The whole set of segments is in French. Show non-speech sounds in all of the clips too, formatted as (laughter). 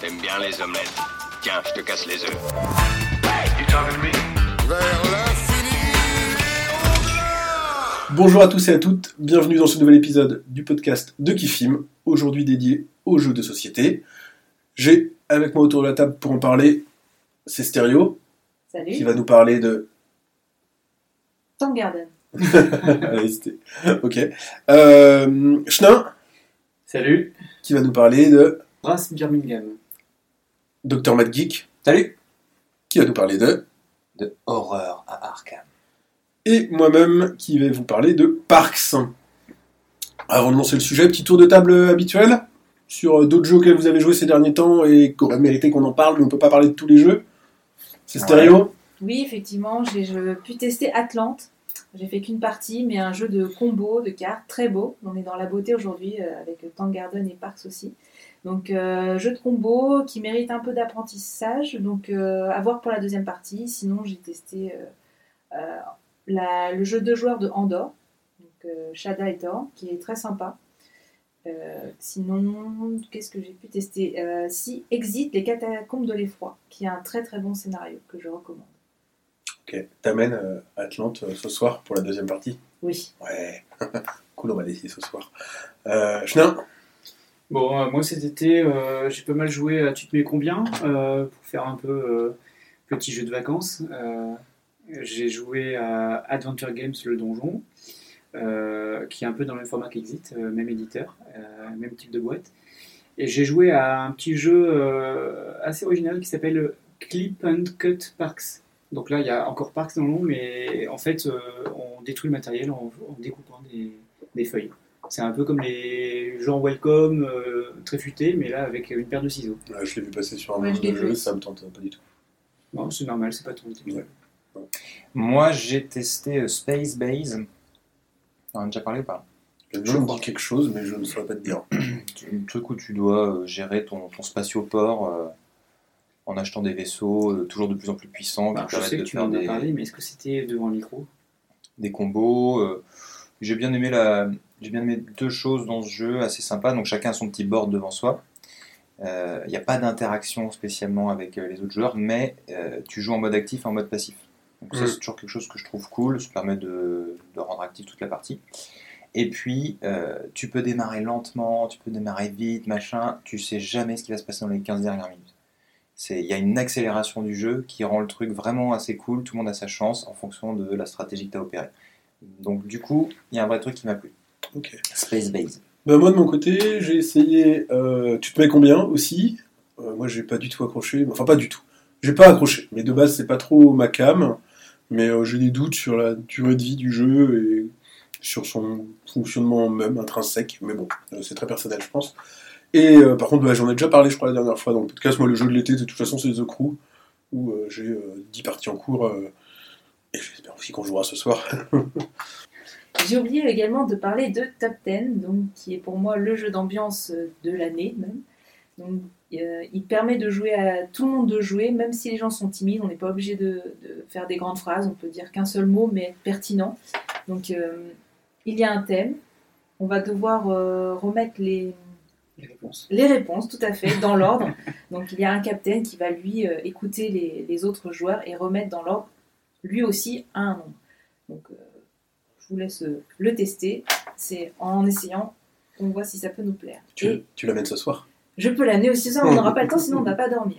T'aimes bien les omelettes. Tiens, je te casse les œufs. Bonjour à tous et à toutes, bienvenue dans ce nouvel épisode du podcast de Kifim, aujourd'hui dédié aux jeux de société. J'ai avec moi autour de la table pour en parler, c'est Stéréo, Salut. qui va nous parler de... Tank Garden. (laughs) Allez, c'était- ok. Euh, Chenin, Salut, qui va nous parler de Brass Birmingham. Dr. Mad Geek, Salut qui va nous parler de... De horreur à Arkham. Et moi-même, qui vais vous parler de Parks. Avant de lancer le sujet, petit tour de table habituel sur euh, d'autres jeux auxquels vous avez joué ces derniers temps et qui auraient mérité qu'on en parle, mais on peut pas parler de tous les jeux. C'est stéréo Oui, effectivement, j'ai pu tester Atlante. J'ai fait qu'une partie, mais un jeu de combo, de cartes, très beau. On est dans la beauté aujourd'hui euh, avec Tank Garden et Parks aussi. Donc, euh, jeu de combo qui mérite un peu d'apprentissage. Donc, euh, à voir pour la deuxième partie. Sinon, j'ai testé euh, la- le jeu de joueurs de Andorre, donc Shada et Thor, qui est très sympa. Euh, sinon, qu'est-ce que j'ai pu tester? Euh, Si, Exit, les catacombes de l'effroi, qui est un très très bon scénario que je recommande. Ok, t'amènes euh, Atlante ce soir pour la deuxième partie? Oui. Ouais, (laughs) cool, on va laisser ce soir. Euh, Chenin? Bon, euh, moi cet été, euh, j'ai pas mal joué à Tu te mets combien euh, pour faire un peu petit jeu de vacances. J'ai joué à Adventure Games Le Donjon, qui est un peu dans le même format qu'Exit, même éditeur, même type de boîte. Et j'ai joué à un petit jeu assez original qui s'appelle Clip and Cut Parks. Donc là, il y a encore Parks dans le nom, mais en fait, on détruit le matériel en, découpant des feuilles. C'est un peu comme les gens Welcome, euh, très futés, mais là avec une paire de ciseaux. Euh, Je l'ai vu passer sur un Ouais, je de jeu, ça me tente pas du tout. Non, c'est normal, c'est pas ton type. Ouais. Moi, j'ai testé euh, Space Base. On en a déjà parlé ou pas? Le nom me quelque chose, mais je ne saurais pas te dire. (clears throat) Un truc où tu dois euh, gérer ton, ton spatioport euh, en achetant des vaisseaux euh, toujours de plus en plus puissants qui je permettent sais que de tu m'en as parlé, mais est-ce que c'était devant le micro? des combos. euh. J'ai bien aimé la, j'ai bien aimé deux choses dans ce jeu assez sympa. Donc chacun a son petit board devant soi. Euh, Il n'y a pas d'interaction spécialement avec euh, les autres joueurs, mais euh, tu joues en mode actif et en mode passif. Donc ça Mm. c'est toujours quelque chose que je trouve cool. Ça permet de, de rendre actif toute la partie. Et puis euh, tu peux démarrer lentement, tu peux démarrer vite, machin. Tu sais jamais ce qui va se passer dans les 15 dernières minutes. Il y a une accélération du jeu qui rend le truc vraiment assez cool. Tout le monde a sa chance en fonction de la stratégie que tu as opérée. Donc du coup, il y a un vrai truc qui m'a plu. Ok. Space Base. Bah, moi de mon côté, j'ai essayé. euh, tu te mets combien aussi? Euh, Moi, j'ai pas du tout accroché. Enfin, pas du tout. J'ai pas accroché. Mais de base, c'est pas trop ma cam. Mais euh, j'ai des doutes sur la durée de vie du jeu et sur son fonctionnement même intrinsèque. Mais bon, c'est très personnel, je pense. Et par contre, bah, j'en ai déjà parlé, je crois, la dernière fois dans le podcast. Moi, le jeu de l'été, de toute façon, c'est The Crew, où j'ai euh, 10 parties en cours. et j'espère aussi qu'on jouera ce soir. (laughs) J'ai oublié également de parler de Top 10, donc, qui est pour moi le jeu d'ambiance euh, de l'année même. Donc, euh, il permet de jouer à tout le monde de jouer, même si les gens sont timides, on n'est pas obligé de, de faire des grandes phrases, on peut dire qu'un seul mot, mais être pertinent. Donc euh, il y a un thème, on va devoir euh, remettre les, Les réponses. les réponses, tout à fait, dans l'ordre. (laughs) Donc il y a un capitaine qui va lui écouter les, les autres joueurs et remettre dans l'ordre lui aussi un nombre. Donc vous laisse euh, le tester. C'est en essayant qu'on voit si ça peut nous plaire. Tu, tu l'amènes ce soir? Je peux l'amener aussi ça, on n'aura pas le temps sinon on ne va pas dormir.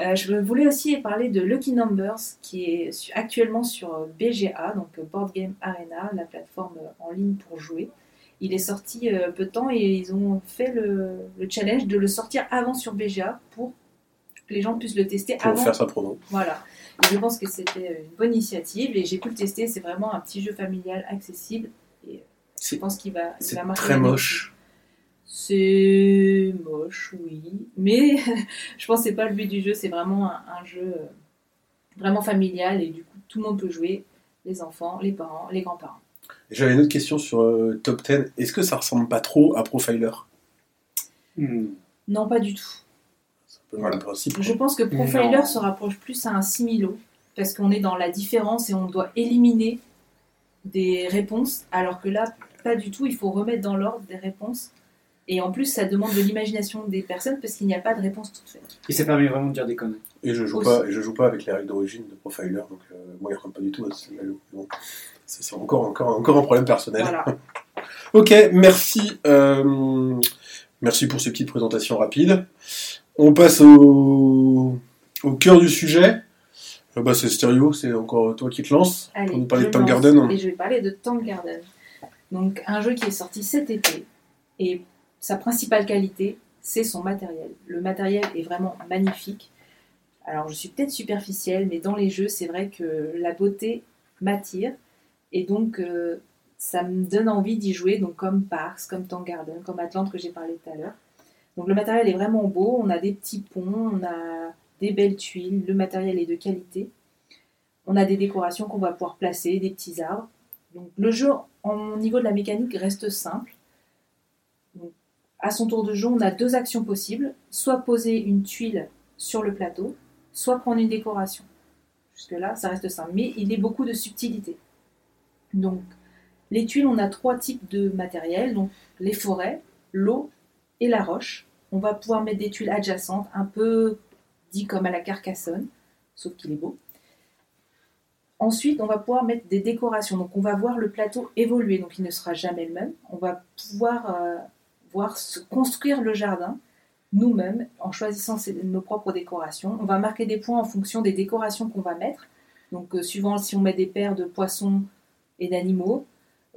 Euh, je voulais aussi parler de Lucky Numbers qui est actuellement sur euh, BGA, donc Board Game Arena, la plateforme en ligne pour jouer. Il est sorti euh, peu de temps et ils ont fait le, le challenge de le sortir avant sur BGA pour que les gens puissent le tester pour avant. faire sa promo. Voilà. Et je pense que c'était une bonne initiative et j'ai pu le tester. C'est vraiment un petit jeu familial accessible et je C'est pense qu'il va, il c'est va marquer très moche. c'est moche, oui. Mais (laughs) je pense que c'est pas le but du jeu. C'est vraiment un, un jeu euh, vraiment familial et du coup tout le monde peut jouer. Les enfants, les parents, les grands-parents. J'avais une autre question sur euh, Top 10. Est-ce que ça ressemble pas trop à Profiler? Hmm. Non, pas du tout. C'est un peu le même principe. Je pense que Profiler Non. se rapproche plus à un similo parce qu'on est dans la différence et on doit éliminer des réponses, alors que là, pas du tout. Il faut remettre dans l'ordre des réponses Et en plus, ça demande de l'imagination des personnes parce qu'il n'y a pas de réponse toute faite. Et ça permet vraiment de dire des conneries. Et je joue Aussi. pas, et je joue pas avec les règles d'origine de Profiler, donc euh, moi il rentre pas du tout. c'est c'est encore, encore, encore un problème personnel. Voilà. (laughs) Ok, merci. euh, merci pour ces petites présentations rapides. On passe au, au cœur du sujet. Euh, bah, c'est Stereo, c'est encore toi qui te lances. Allez, Pour nous parler de Tank lance Garden. Et je vais parler de Tank Garden. Donc, un jeu qui est sorti cet été. Et sa principale qualité, c'est son matériel. Le matériel est vraiment magnifique. Alors, je suis peut-être superficielle, mais dans les jeux, c'est vrai que la beauté m'attire. Et donc, euh, ça me donne envie d'y jouer, donc comme Parks, comme Tank Garden, comme Atlante que j'ai parlé tout à l'heure. Donc, le matériel est vraiment beau. On a des petits ponts, on a des belles tuiles. Le matériel est de qualité. On a des décorations qu'on va pouvoir placer, des petits arbres. Donc le jeu, au niveau de la mécanique, reste simple. À son tour de jeu, on a deux actions possibles. Soit poser une tuile sur le plateau, soit prendre une décoration. Jusque-là, ça reste simple. Mais il a beaucoup de subtilité. Donc, les tuiles, on a trois types de matériel. Donc, les forêts, l'eau et la roche. On va pouvoir mettre des tuiles adjacentes, un peu dit comme à la Carcassonne, sauf qu'il est beau. Ensuite, on va pouvoir mettre des décorations. Donc, on va voir le plateau évoluer. Donc, il ne sera jamais le même. On va pouvoir euh, voir se construire le jardin nous-mêmes en choisissant nos propres décorations. On va marquer des points en fonction des décorations qu'on va mettre. Donc, euh, suivant si on met des paires de poissons et d'animaux,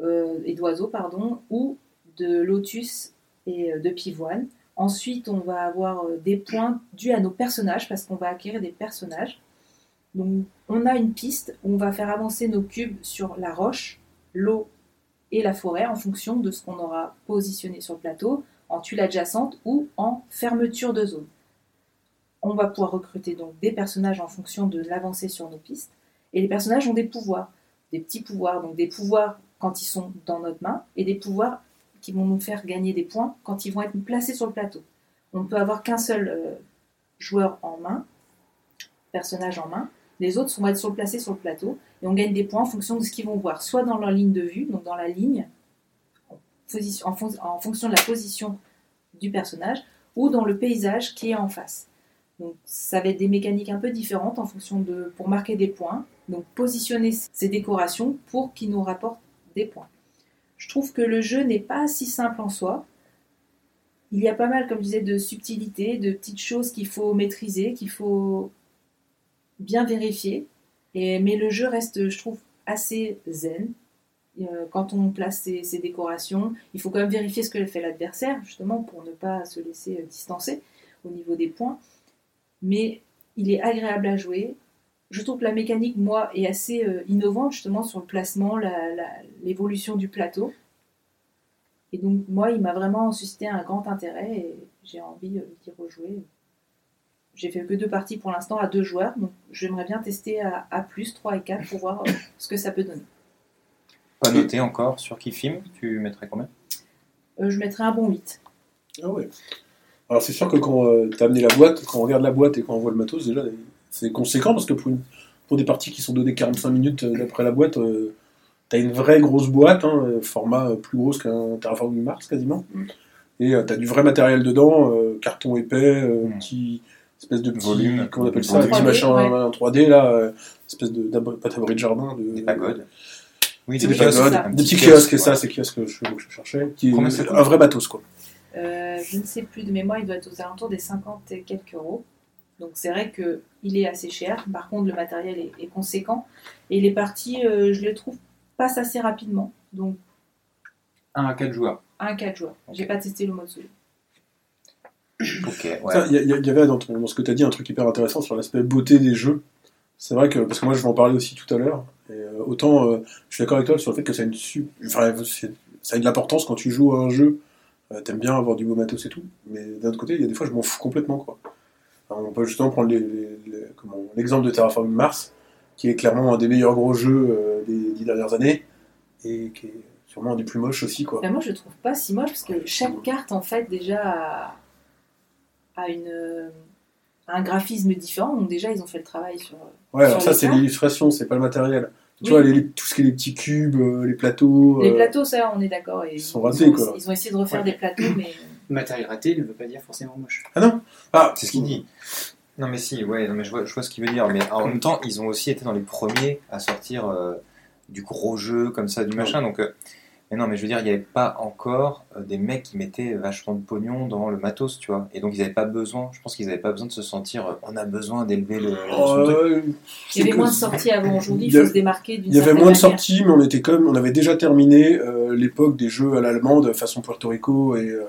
euh, et d'oiseaux, pardon, ou de lotus euh, de pivoine. Ensuite, on va avoir euh, des points dus à nos personnages parce qu'on va acquérir des personnages. Donc, on a une piste où on va faire avancer nos cubes sur la roche, l'eau et la forêt en fonction de ce qu'on aura positionné sur le plateau, en tuile adjacente ou en fermeture de zone. On va pouvoir recruter donc des personnages en fonction de l'avancée sur nos pistes. Et les personnages ont des pouvoirs, des petits pouvoirs, donc des pouvoirs quand ils sont dans notre main et des pouvoirs qui vont nous faire gagner des points quand ils vont être placés sur le plateau. On ne peut avoir qu'un seul euh, joueur en main, personnage en main. Les autres vont être sur- placés sur le plateau et on gagne des points en fonction de ce qu'ils vont voir, soit dans leur ligne de vue, donc dans la ligne, en, fonction de la position du personnage, ou dans le paysage qui est en face. Donc ça va être des mécaniques un peu différentes en fonction de pour marquer des points, donc positionner ces décorations pour qu'ils nous rapportent des points. Je trouve que le jeu n'est pas si simple en soi. Il y a pas mal, comme je disais, de subtilités, de petites choses qu'il faut maîtriser, qu'il faut bien vérifier. Mais le jeu reste, je trouve, assez zen. Euh, quand on place ses, ses décorations, il faut quand même vérifier ce que fait l'adversaire, justement, pour ne pas se laisser euh, distancer au niveau des points. Mais il est agréable à jouer. Je trouve que la mécanique, moi, est assez euh, innovante, justement, sur le placement, la- la- l'évolution du plateau. Et donc, moi, il m'a vraiment suscité un grand intérêt et j'ai envie euh, d'y rejouer. J'ai fait que deux parties pour l'instant à deux joueurs, donc j'aimerais bien tester à, à plus, 3 et 4 pour voir euh, (laughs) ce que ça peut donner. Pas noté encore sur qui filme, tu mettrais combien? Euh, je mettrais un bon 8. Ah ouais. Alors c'est sûr que quand euh, t'as amené la boîte, quand on regarde la boîte et quand on voit le matos, déjà c'est conséquent parce que pour, une- pour des parties qui sont données 45 minutes euh, d'après la boîte, euh, t'as une vraie grosse boîte, hein, euh, format euh, plus gros qu'un Terraforming Mars quasiment. Mm. Et euh, t'as du vrai matériel dedans, euh, carton épais, euh, Mm. petit espèce de petit, Volume. comment on appelle En ça, petit 3D, machin ouais. en 3D là, euh, espèce de pas d'abri de jardin, de, Des pagodes Oui, des pagodes, des petit petits kiosques, et kiosque, ça, c'est kiosques que je, que je cherchais, qui est un vrai matos quoi. Euh, je ne sais plus de mémoire, il doit être aux alentours des 50 et quelques euros. Donc c'est vrai qu'il est assez cher. Par contre, le matériel est, est conséquent. Et les parties, euh, je les trouve, passent assez rapidement. Donc 1 à 4 joueurs. 1 à 4 joueurs. J'ai pas testé le mode solo. Ok, ouais. Il y, il il avait dans, ton- dans ce que tu as dit un truc hyper intéressant sur l'aspect beauté des jeux. C'est vrai que, parce que moi je vais en parler aussi tout à l'heure, et euh, autant euh, je suis d'accord avec toi sur le fait que ça a, une enfin, c'est- ça a de l'importance quand tu joues à un jeu, euh, t'aimes bien avoir du beau matos et tout, mais d'un autre côté, il y a des fois je m'en fous complètement. Quoi. On peut justement prendre l'exemple de Terraforming Mars, qui est clairement un des meilleurs gros jeux euh, des dix dernières années, et qui est sûrement un des plus moches aussi. Quoi. Ben, moi, je le trouve pas si moche parce que chaque carte, en fait, déjà a, une, un graphisme différent. Donc déjà, ils ont fait le travail sur. Ouais, alors ça c'est l'illustration, c'est pas le matériel. Tu Oui. vois, les- tout ce qui est les petits cubes, euh, les plateaux. Les euh, plateaux, ça, on est d'accord. ils sont ils ratés, ont, quoi. Ils ont essayé de refaire Ouais. des plateaux, mais matériel raté ne veut pas dire forcément moche. Ah non Ah, C'est ce qu'il dit. Non mais si, ouais, non, mais je, vois, je vois ce qu'il veut dire. Mais en même temps, ils ont aussi été dans les premiers à sortir euh, du gros jeu comme ça, du machin. Donc, euh, mais non, mais je veux dire, il n'y avait pas encore euh, des mecs qui mettaient vachement de pognon dans le matos, tu vois. Et donc ils n'avaient pas besoin. Je pense qu'ils n'avaient pas besoin de se sentir. euh, on a besoin d'élever le. Euh, Il y avait moins de sorties avant aujourd'hui, Il faut se démarquer d'une Il y avait moins de sorties, mais on était comme, on avait déjà terminé euh, l'époque des jeux à l'allemande façon Puerto Rico et, euh,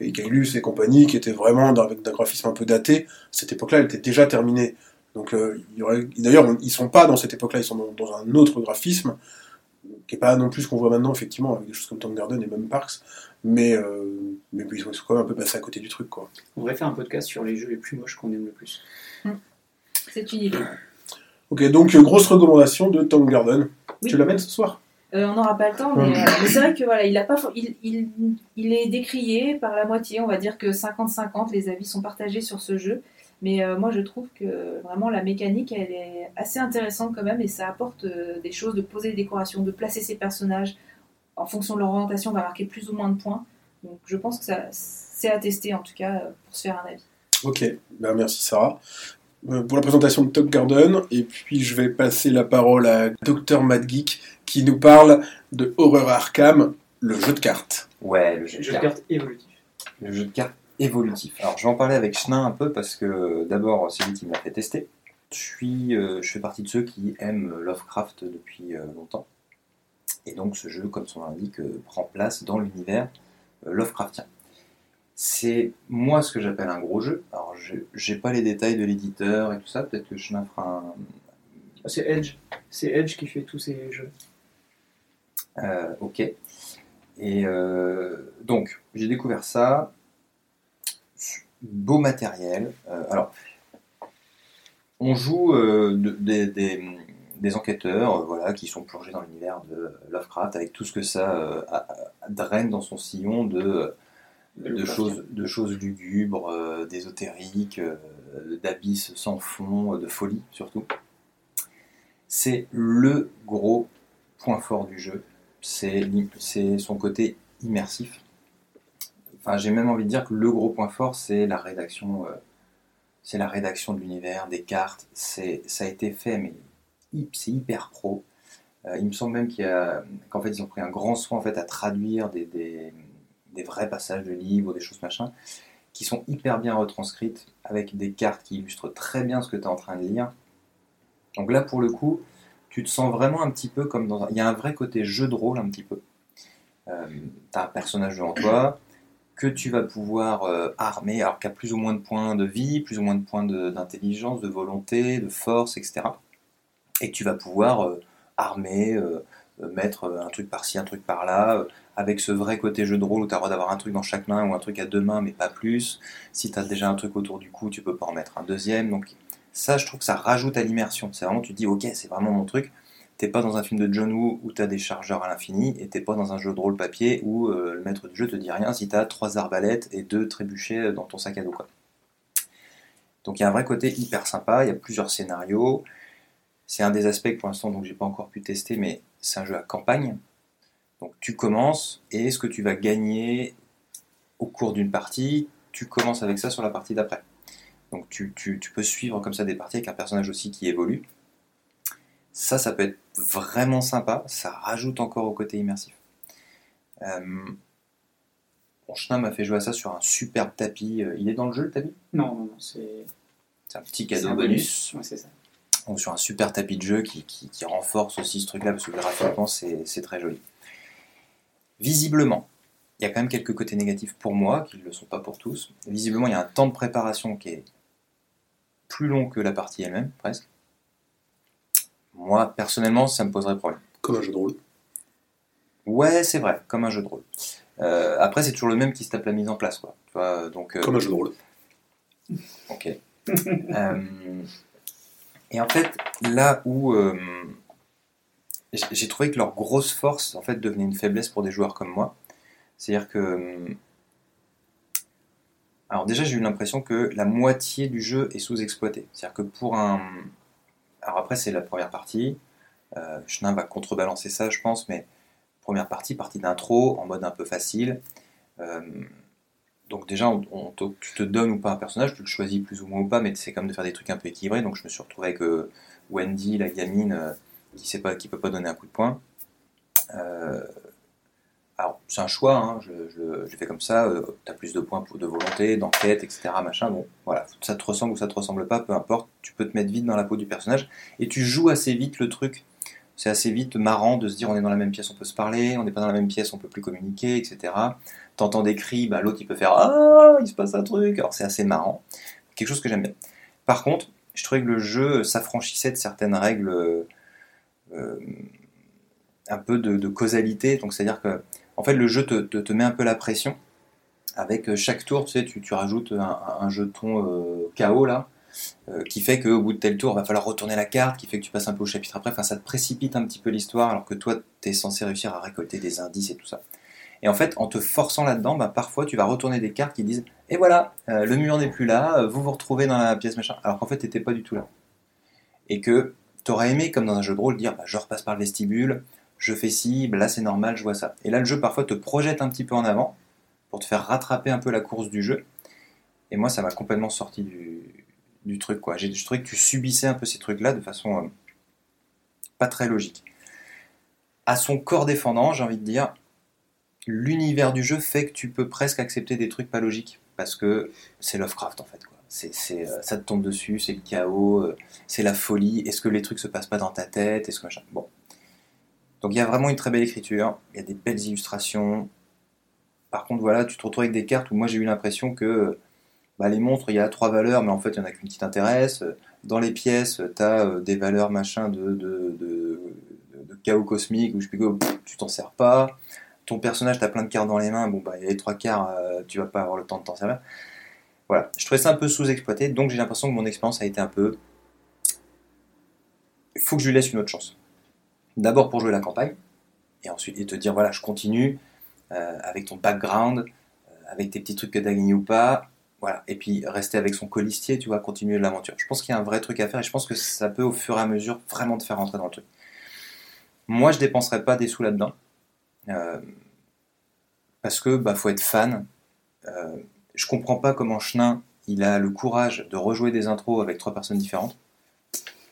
et Kailus et compagnie, qui étaient vraiment dans- avec un graphisme un peu daté. Cette époque-là, elle était déjà terminée. Donc, euh, d'ailleurs, ils sont pas dans cette époque-là, ils sont dans, dans un autre graphisme qui est pas non plus ce qu'on voit maintenant, effectivement, avec des choses comme Tom Garden et même Parks. Mais, euh, mais ils sont quand même un peu passés à côté du truc, quoi. On devrait faire un podcast sur les jeux les plus moches qu'on aime le plus. C'est une idée. Ok, donc euh, grosse recommandation de Tom Garden. Oui. Tu l'amènes ce soir? Euh, on n'aura pas le temps, mais, euh, mais c'est vrai que voilà, il, a pas, il, il, il est décrié par la moitié. On va dire que 50-50, les avis sont partagés sur ce jeu. Mais euh, moi, je trouve que vraiment la mécanique, elle est assez intéressante quand même, et ça apporte des choses de poser des décorations, de placer ses personnages en fonction de leur orientation, on va marquer plus ou moins de points. Donc, je pense que ça, c'est à tester en tout cas pour se faire un avis. Ok, ben merci Sarah pour la présentation de Top Garden. Et puis je vais passer la parole à Dr. Mad Geek qui nous parle de Horror Arkham, le jeu de cartes. Ouais, le jeu de Jeu de cartes. cartes évolutif. Le jeu de cartes évolutif. Alors, je vais en parler avec Chenin un peu parce que d'abord, c'est lui qui m'a fait tester. Je, suis, euh, je fais partie de ceux qui aiment Lovecraft depuis euh, longtemps. Et donc, ce jeu, comme son nom l'indique, euh, prend place dans l'univers euh, Lovecraftien. C'est moi ce que j'appelle un gros jeu. Alors, je j'ai pas les détails de l'éditeur et tout ça. Peut-être que Chenin fera un, C'est Edge. C'est Edge qui fait tous ces jeux. Euh, ok. Et euh, donc, j'ai découvert ça. Beau matériel. Euh, alors, on joue de- des, des- des enquêteurs voilà, qui sont plongés dans l'univers de Lovecraft avec tout ce que ça a- a- draine dans son sillon de, de, choses, de choses lugubres, d'ésotériques, d'abysses sans fond, de folie surtout. C'est le gros point fort du jeu c'est son côté immersif. Enfin, j'ai même envie de dire que le gros point fort, c'est la rédaction, euh, c'est la rédaction de l'univers, des cartes. C'est, ça a été fait, mais c'est hyper pro. Euh, il me semble même qu'il qu'en fait, ils ont pris un grand soin en fait à traduire des, des, des vrais passages de livres, des choses machin, qui sont hyper bien retranscrites avec des cartes qui illustrent très bien ce que tu es en train de lire. Donc là, pour le coup, tu te sens vraiment un petit peu comme dans. Il y a un vrai côté jeu de rôle un petit peu. Euh, tu as un personnage devant toi que tu vas pouvoir euh, armer, alors qui a plus ou moins de points de vie, plus ou moins de points d'intelligence, de, volonté, de force, etc. Et tu vas pouvoir euh, armer, mettre un truc par-ci, un truc par-là, avec ce vrai côté jeu de rôle où tu as le droit d'avoir un truc dans chaque main ou un truc à deux mains, mais pas plus. Si tu as déjà un truc autour du cou, tu peux pas en mettre un deuxième. Donc ça, je trouve que ça rajoute à l'immersion. C'est vraiment, tu te dis, ok, c'est vraiment mon truc. T'es pas dans un film de John Woo où t'as des chargeurs à l'infini, et t'es pas dans un jeu de rôle papier où euh, le maître du jeu te dit rien si t'as trois arbalètes et deux trébuchets dans ton sac à dos. Quoi. Donc il y a un vrai côté hyper sympa, il y a plusieurs scénarios. C'est un des aspects pour l'instant donc j'ai pas encore pu tester, mais c'est un jeu à campagne. Donc tu commences et ce que tu vas gagner au cours d'une partie, tu commences avec ça sur la partie d'après. Donc tu, tu- tu peux suivre comme ça des parties avec un personnage aussi qui évolue. Ça, ça peut être vraiment sympa. Ça rajoute encore au côté immersif. Euh, mon chemin m'a fait jouer à ça sur un superbe tapis. Euh, Il est dans le jeu le tapis? Non, non, non, c'est. C'est un petit cadeau un bonus. Ouais, c'est ça. Donc sur un super tapis de jeu qui, qui- qui renforce aussi ce truc-là parce que graphiquement c'est très joli. Visiblement, il y a quand même quelques côtés négatifs pour moi qui ne le sont pas pour tous. Visiblement, il y a un temps de préparation qui est plus long que la partie elle-même, presque. Moi, personnellement, ça me poserait problème. Comme un jeu de rôle. Ouais, c'est vrai, comme un jeu de rôle. Euh, après, c'est toujours le même qui se tape la mise en place, quoi. Tu vois, donc, euh, Comme un jeu de rôle. Ok. (laughs) Euh, et en fait, là où j'ai trouvé que leur grosse force en fait devenait une faiblesse pour des joueurs comme moi, c'est-à-dire que alors déjà j'ai eu l'impression que la moitié du jeu est sous-exploité. C'est-à-dire que pour un alors après c'est la première partie, euh, Chenin va contrebalancer ça je pense, mais première partie, partie d'intro en mode un peu facile. Euh, donc déjà, tu te donnes ou pas un personnage, tu le choisis plus ou moins ou pas, mais c'est comme de faire des trucs un peu équilibrés. Donc je me suis retrouvé avec euh, Wendy, la gamine, euh, qui qui peut pas donner un coup de poing. Alors c'est un choix, hein, je, je, je comme ça. tu as plus de points de volonté, d'enquête, etc. Machin. Bon, voilà, ça te ressemble ou ça te ressemble pas, peu importe. Tu peux te mettre vite dans la peau du personnage et tu joues assez vite le truc. C'est assez vite marrant de se dire on est dans la même pièce, on peut se parler, on n'est pas dans la même pièce, on peut plus communiquer, etc t'entends des cris, bah, l'autre il peut faire Ah, il se passe un truc. Alors c'est assez marrant. Quelque chose que j'aime bien. Par contre, je trouvais que le jeu s'affranchissait de certaines règles euh, un peu de causalité. Donc c'est-à-dire que en fait le jeu te, met un peu la pression. Avec chaque tour, tu sais, tu, tu rajoutes un, jeton euh, KO là, euh, qui fait qu'au bout de tel tour, il va falloir retourner la carte, qui fait que tu passes un peu au chapitre après. Enfin, ça te précipite un petit peu l'histoire, alors que toi, tu es censé réussir à récolter des indices et tout ça. Et en fait, en te forçant là-dedans, bah, parfois tu vas retourner des cartes qui disent Et voilà, euh, le mur n'est plus là, euh, vous vous retrouvez dans la pièce machin. Alors qu'en fait, t'étais pas du tout là. Et que t'aurais aimé, comme dans un jeu de rôle, dire bah, Je repasse par le vestibule, je fais ci, bah, là c'est normal, je vois ça. Et là, le jeu parfois te projette un petit peu en avant pour te faire rattraper un peu la course du jeu. Et moi, ça m'a complètement sorti du, truc. quoi. J'ai- Je trouvais que tu subissais un peu ces trucs-là de façon euh, pas très logique. À son corps défendant, j'ai envie de dire, l'univers du jeu fait que tu peux presque accepter des trucs pas logiques parce que c'est Lovecraft en fait euh, ça te tombe dessus, c'est le chaos, euh, c'est la folie. Est-ce que les trucs se passent pas dans ta tête? Est-ce que machin? Bon. Donc il y a vraiment une très belle écriture, il y a des belles illustrations. Par contre voilà, tu te retrouves avec des cartes où moi j'ai eu l'impression que bah, les montres, il y a trois valeurs, mais en fait il y en a qu'une qui t'intéresse. Dans les pièces, tu as des valeurs machin de, chaos cosmique ou je sais plus pff, tu t'en sers pas ton personnage, t'as plein de cartes dans les mains, bon bah il y a les trois quarts, euh, tu vas pas avoir le temps de t'en servir. Voilà, je trouvais ça un peu sous-exploité, donc j'ai l'impression que mon expérience a été un peu. Il faut que je lui laisse une autre chance. D'abord pour jouer la campagne, et ensuite et te dire voilà, je continue euh, avec ton background, euh, avec tes petits trucs que t'as gagnés ou pas, voilà, et puis rester avec son colistier, tu vois, continuer l'aventure. Je pense qu'il y a un vrai truc à faire, et je pense que ça peut au fur et à mesure vraiment te faire rentrer dans le truc. Moi, je dépenserais pas des sous là-dedans. Euh, parce que bah, faut être fan. Je comprends pas comment Chenin il a le courage de rejouer des intros avec trois personnes différentes.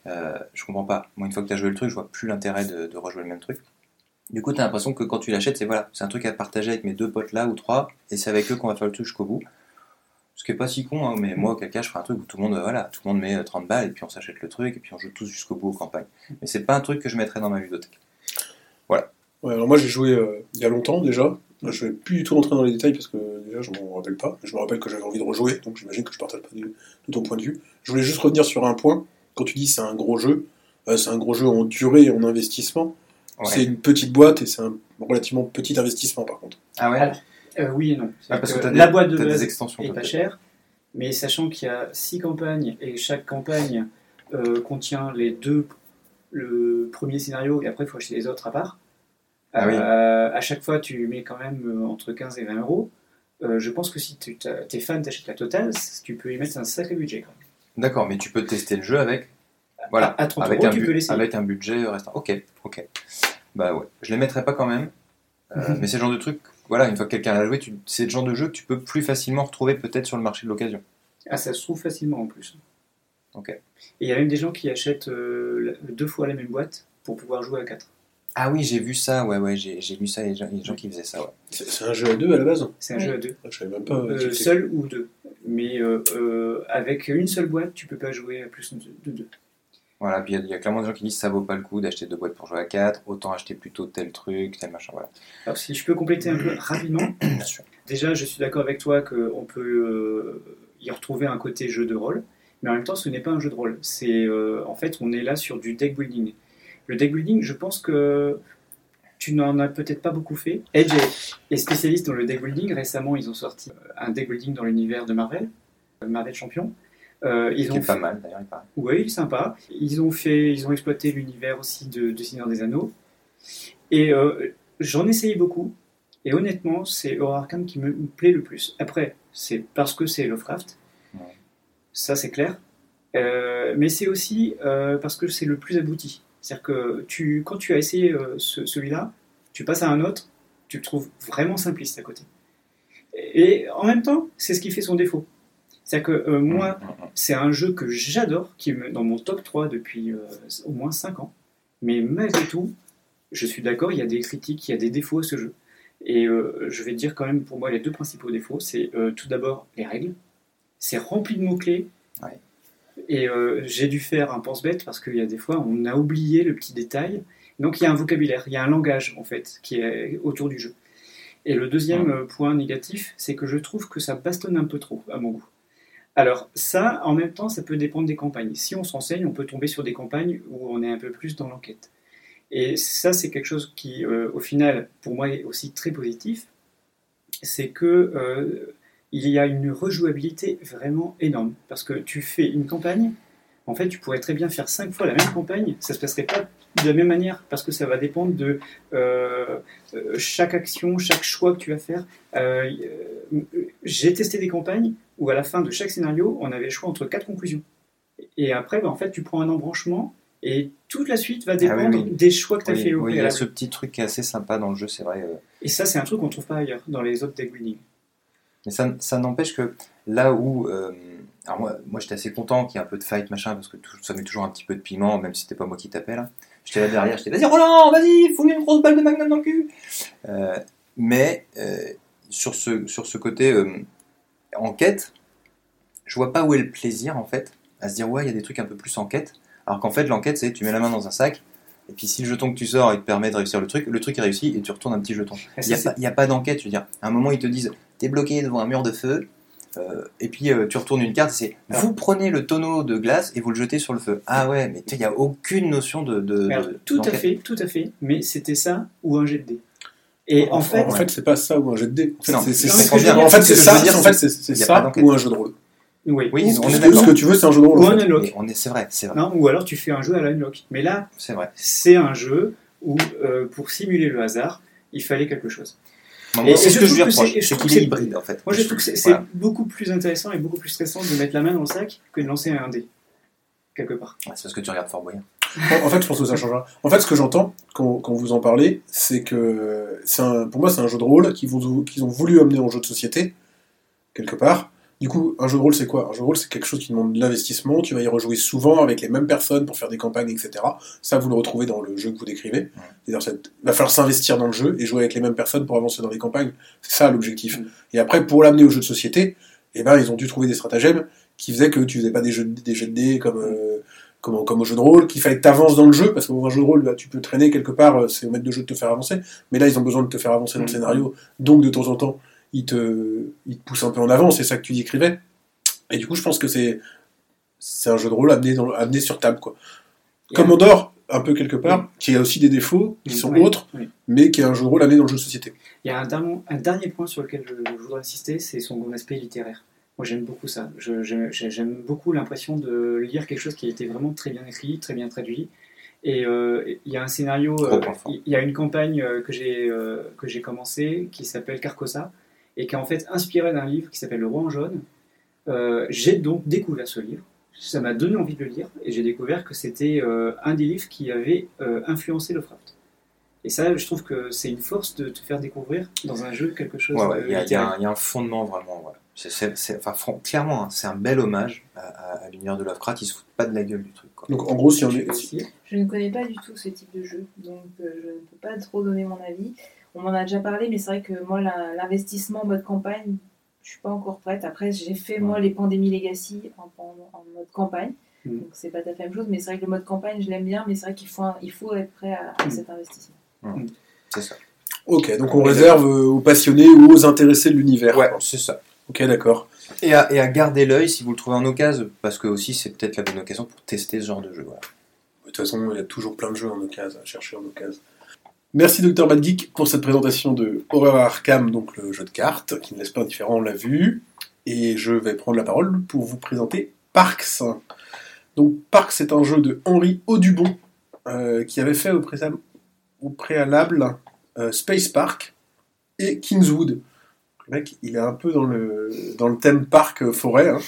Euh, je comprends pas. Moi, une fois que tu as joué le truc, je vois plus l'intérêt de, de rejouer le même truc. Du coup, tu as l'impression que quand tu l'achètes, c'est voilà, c'est un truc à partager avec mes deux potes là ou trois, et c'est avec eux qu'on va faire le truc jusqu'au bout. Ce qui est pas si con, hein, mais moi, auquel cas, je ferai un truc où tout le monde, euh, voilà, tout le monde met euh, 30 balles, et puis on s'achète le truc, et puis on joue tous jusqu'au bout aux campagnes. Mais c'est pas un truc que je mettrais dans ma ludothèque. Ouais, alors moi j'ai joué euh, il y a longtemps déjà. Je vais plus du tout rentrer dans les détails parce que déjà je m'en rappelle pas. Je me rappelle que j'avais envie de rejouer, donc j'imagine que je partage pas du- de ton point de vue. Je voulais juste revenir sur un point. Quand tu dis c'est un gros jeu, euh, c'est un gros jeu en durée et en investissement. Ouais. C'est une petite boîte et c'est un relativement petit investissement par contre. Ah ouais Alors, Euh, oui et non. Ah, parce que t'as des, la boîte de des base extensions. est pas chère, mais sachant qu'il y a six campagnes et chaque campagne euh, contient les deux, le premier scénario et après il faut acheter les autres à part. Ah oui. À chaque fois, tu mets quand même entre 15 et 20 euros. Euh, je pense que si tu es fan, t'achètes la totale, tu peux y mettre un sacré budget quand même. D'accord, mais tu peux tester le jeu avec. Voilà, À 30 avec, euros, un tu bu- peux l'essayer. avec un budget restant. Ok, ok. Bah ouais, je les mettrai pas quand même. Euh, (laughs) mais c'est le genre de truc, voilà, une fois que quelqu'un l'a joué, tu- c'est le genre de jeu que tu peux plus facilement retrouver peut-être sur le marché de l'occasion. Ah, ça se trouve facilement en plus. Ok. Et il y a même des gens qui achètent euh, deux fois la même boîte pour pouvoir jouer à 4. Ah oui, j'ai vu ça, ouais, ouais, j'ai j'ai lu ça, il y a des gens- des gens qui faisaient ça, ouais. C'est c'est un jeu à deux à la base. C'est un Oui. jeu à deux. Ah, Je savais même pas. Euh, seul ou deux. Mais euh, euh, avec une seule boîte, tu peux pas jouer à plus de de deux. Voilà, puis il y a- il y, a clairement des gens qui disent ça vaut pas le coup d'acheter deux boîtes pour jouer à 4, autant acheter plutôt tel truc, tel machin, voilà. Alors si je peux compléter un peu (coughs) rapidement, Bien sûr. déjà je suis d'accord avec toi qu'on peut euh, y retrouver un côté jeu de rôle, mais en même temps ce n'est pas un jeu de rôle. C'est euh, en fait on est là sur du deck building. Le deck building, je pense que tu n'en as peut-être pas beaucoup fait. Edge est, spécialiste dans le deck building. Récemment, ils ont sorti un deck building dans l'univers de Marvel, euh, Marvel Champion. Euh, ils ont est pas fait- mal d'ailleurs, il paraît. Oui, sympa. Ils ont fait, ils ont exploité l'univers aussi de, de Seigneur des Anneaux. Et euh, j'en ai essayé beaucoup. Et honnêtement, c'est Horror Arkham qui me, plaît le plus. Après, c'est parce que c'est Lovecraft. Ouais. Ça, c'est clair. Euh, mais c'est aussi parce que c'est le plus abouti. C'est-à-dire que tu, quand tu as essayé euh, ce- celui-là, tu passes à un autre, tu le trouves vraiment simpliste à côté. Et en même temps, c'est ce qui fait son défaut. C'est-à-dire que euh, moi, Mm, mm, mm. c'est un jeu que j'adore, qui est dans mon top 3 depuis euh, au moins 5 ans. Mais malgré tout, je suis d'accord, il y a des critiques, il y a des défauts à ce jeu. Et euh, je vais te dire quand même, pour moi, les deux principaux défauts, c'est tout d'abord les règles. C'est rempli de mots-clés. Ouais. Et euh, j'ai dû faire un pense-bête parce qu'il y a des fois, on a oublié le petit détail. Donc il y a un vocabulaire, il y a un langage, en fait, qui est autour du jeu. Et le deuxième euh, point négatif, c'est que je trouve que ça bastonne un peu trop, à mon goût. Alors ça, en même temps, ça peut dépendre des campagnes. Si on s'enseigne, on peut tomber sur des campagnes où on est un peu plus dans l'enquête. Et ça, c'est quelque chose qui, euh, au final, pour moi, est aussi très positif. C'est que euh, il y a une rejouabilité vraiment énorme. Parce que tu fais une campagne, en fait, tu pourrais très bien faire cinq fois la même campagne, ça se passerait pas de la même manière, parce que ça va dépendre de euh, euh, chaque action, chaque choix que tu vas faire. Euh, J'ai testé des campagnes où à la fin de chaque scénario, on avait le choix entre quatre conclusions. Et après, bah, en fait, tu prends un embranchement et toute la suite va dépendre Ah oui, oui. des choix que tu as Oui, fait au il y a ce petit truc qui est assez sympa dans le jeu, c'est vrai. Et ça, c'est un truc qu'on trouve pas ailleurs, dans les autres deck. Mais ça, ça n'empêche que là où. euh, alors moi, moi j'étais assez content qu'il y ait un peu de fight, machin, parce que tout- ça met toujours un petit peu de piment, même si c'était pas moi qui tapais là. J'étais là derrière, j'étais vas-y Roland, vas-y, fous-lui une grosse balle de magnum dans le cul. Euh, mais euh, sur, ce, sur ce côté enquête, je vois pas où est le plaisir en fait, à se dire ouais, il y a des trucs un peu plus enquête. Alors qu'en fait, l'enquête, c'est tu mets la main dans un sac, et puis si le jeton que tu sors, il te permet de réussir le truc, le truc est réussi et tu retournes un petit jeton. Et Il n'y a, a pas d'enquête, je veux dire. À un moment, ils te disent t'es bloqué devant un mur de feu, euh, et puis euh, tu retournes une carte, c'est Alors- vous prenez le tonneau de glace et vous le jetez sur le feu. Ah ouais, mais il n'y a aucune notion de. de- Mais alors, de- tout à fait, tout à fait. Mais c'était ça ou un jet de dés. Et en fait, en fait, c'est pas ça ou un jet de dés. En fait, Non, c'est- ça. En fait, c'est ça ou un jeu de rôle. oui. Oui, on est d'accord. Ce que tu veux, c'est un jeu de rôle. Ou un unlock. Mais on est, c'est vrai, c'est vrai. Non, ou alors tu fais un jeu à la unlock. Mais là, C'est vrai. c'est un jeu où, euh, pour simuler le hasard, il fallait quelque chose. Et- c'est ce je que je que reproche, c'est- qu'il est hybride en fait. Moi, je trouve que c'est Voilà. beaucoup plus intéressant et beaucoup plus stressant de mettre la main dans le sac que de lancer un dé, quelque part. Ouais, C'est parce que tu regardes Fort Boyard. En, fait, je pense que ça changera. En fait, ce que j'entends quand, quand vous en parlez, c'est que un, pour moi, c'est un jeu de rôle qu'ils ont voulu amener en jeu de société, quelque part. Du coup, un jeu de rôle, c'est quoi? Un jeu de rôle, c'est quelque chose qui demande de l'investissement. Tu vas y rejouer souvent avec les mêmes personnes pour faire des campagnes, etc. Ça, vous le retrouvez dans le jeu que vous décrivez. C'est-à-dire, ça- il va falloir s'investir dans le jeu et jouer avec les mêmes personnes pour avancer dans les campagnes. C'est ça l'objectif. Mm. Et après, pour l'amener au jeu de société, eh ben, ils ont dû trouver des stratagèmes qui faisaient que tu faisais pas des jeux, de- des jeux de dés comme, euh, comme, comme au jeu de rôle, qu'il fallait que tu avances dans le jeu, parce que dans un jeu de rôle, bah, tu peux traîner quelque part, euh, c'est au maître de jeu de te faire avancer, mais là, ils ont besoin de te faire avancer dans le Mhm. scénario, donc de temps en temps, ils te, ils te poussent un peu en avant, c'est ça que tu décrivais. Et du coup, je pense que c'est c'est un jeu de rôle amené, dans, amené sur table, quoi. Il y a- Commodore, un peu quelque part, qui a aussi des défauts, qui sont Oui, autres, oui. mais qui est un jeu de rôle amené dans le jeu de société. Il y a un, dernier- un dernier point sur lequel je, je voudrais insister, c'est son aspect littéraire. Moi, j'aime beaucoup ça. J'aime beaucoup l'impression de lire quelque chose qui a été vraiment très bien écrit, très bien traduit. Et euh, il y a un scénario, euh, il y a une campagne que j'ai euh, que j'ai commencée qui s'appelle Carcosa et qui est en fait inspirée d'un livre qui s'appelle Le Roi en jaune. Euh, j'ai donc découvert ce livre. Ça m'a donné envie de le lire et j'ai découvert que c'était euh, un des livres qui avait euh, influencé Lovecraft. Et ça, je trouve que c'est une force de te faire découvrir dans un jeu quelque chose Ouais, ouais, de il y, a- y un- fondement vraiment. enfin, clairement, hein, c'est un bel hommage à, à- à l'univers de Lovecraft. Ils se foutent pas de la gueule du truc. Quoi. Donc, en gros, si on est. Je ne connais pas du tout ce type de jeu, donc euh, je ne peux pas trop donner mon avis. On m'en a déjà parlé, mais c'est vrai que moi, l'investissement en mode campagne, je suis pas encore prête. Après, j'ai fait moi les Pandémies Legacy en, en- en mode campagne, Mm. donc c'est pas tout à fait la même chose. Mais c'est vrai que le mode campagne, je l'aime bien, mais c'est vrai qu'il faut, un- il faut être prêt à, à Mm. cet investissement. C'est ça. Ok, donc on réserve aux passionnés ou aux intéressés de l'univers. Ouais, c'est ça. Ok, d'accord. Et à, et à garder l'œil si vous le trouvez en occasion, parce que aussi c'est peut-être la bonne occasion pour tester ce genre de jeu. Voilà. De toute façon, il y a toujours plein de jeux en occasion à chercher en occasion. Merci Dr Bad Geek pour cette présentation de Horror Arkham, donc le jeu de cartes, qui ne laisse pas indifférent, on l'a vu. Et je vais prendre la parole pour vous présenter Parks. Donc Parks c'est un jeu de Henri Audubon, euh, qui avait fait au préalable, euh, Space Park et Kingswood. Le mec, il est un peu dans le, thème parc euh, forêt. hein.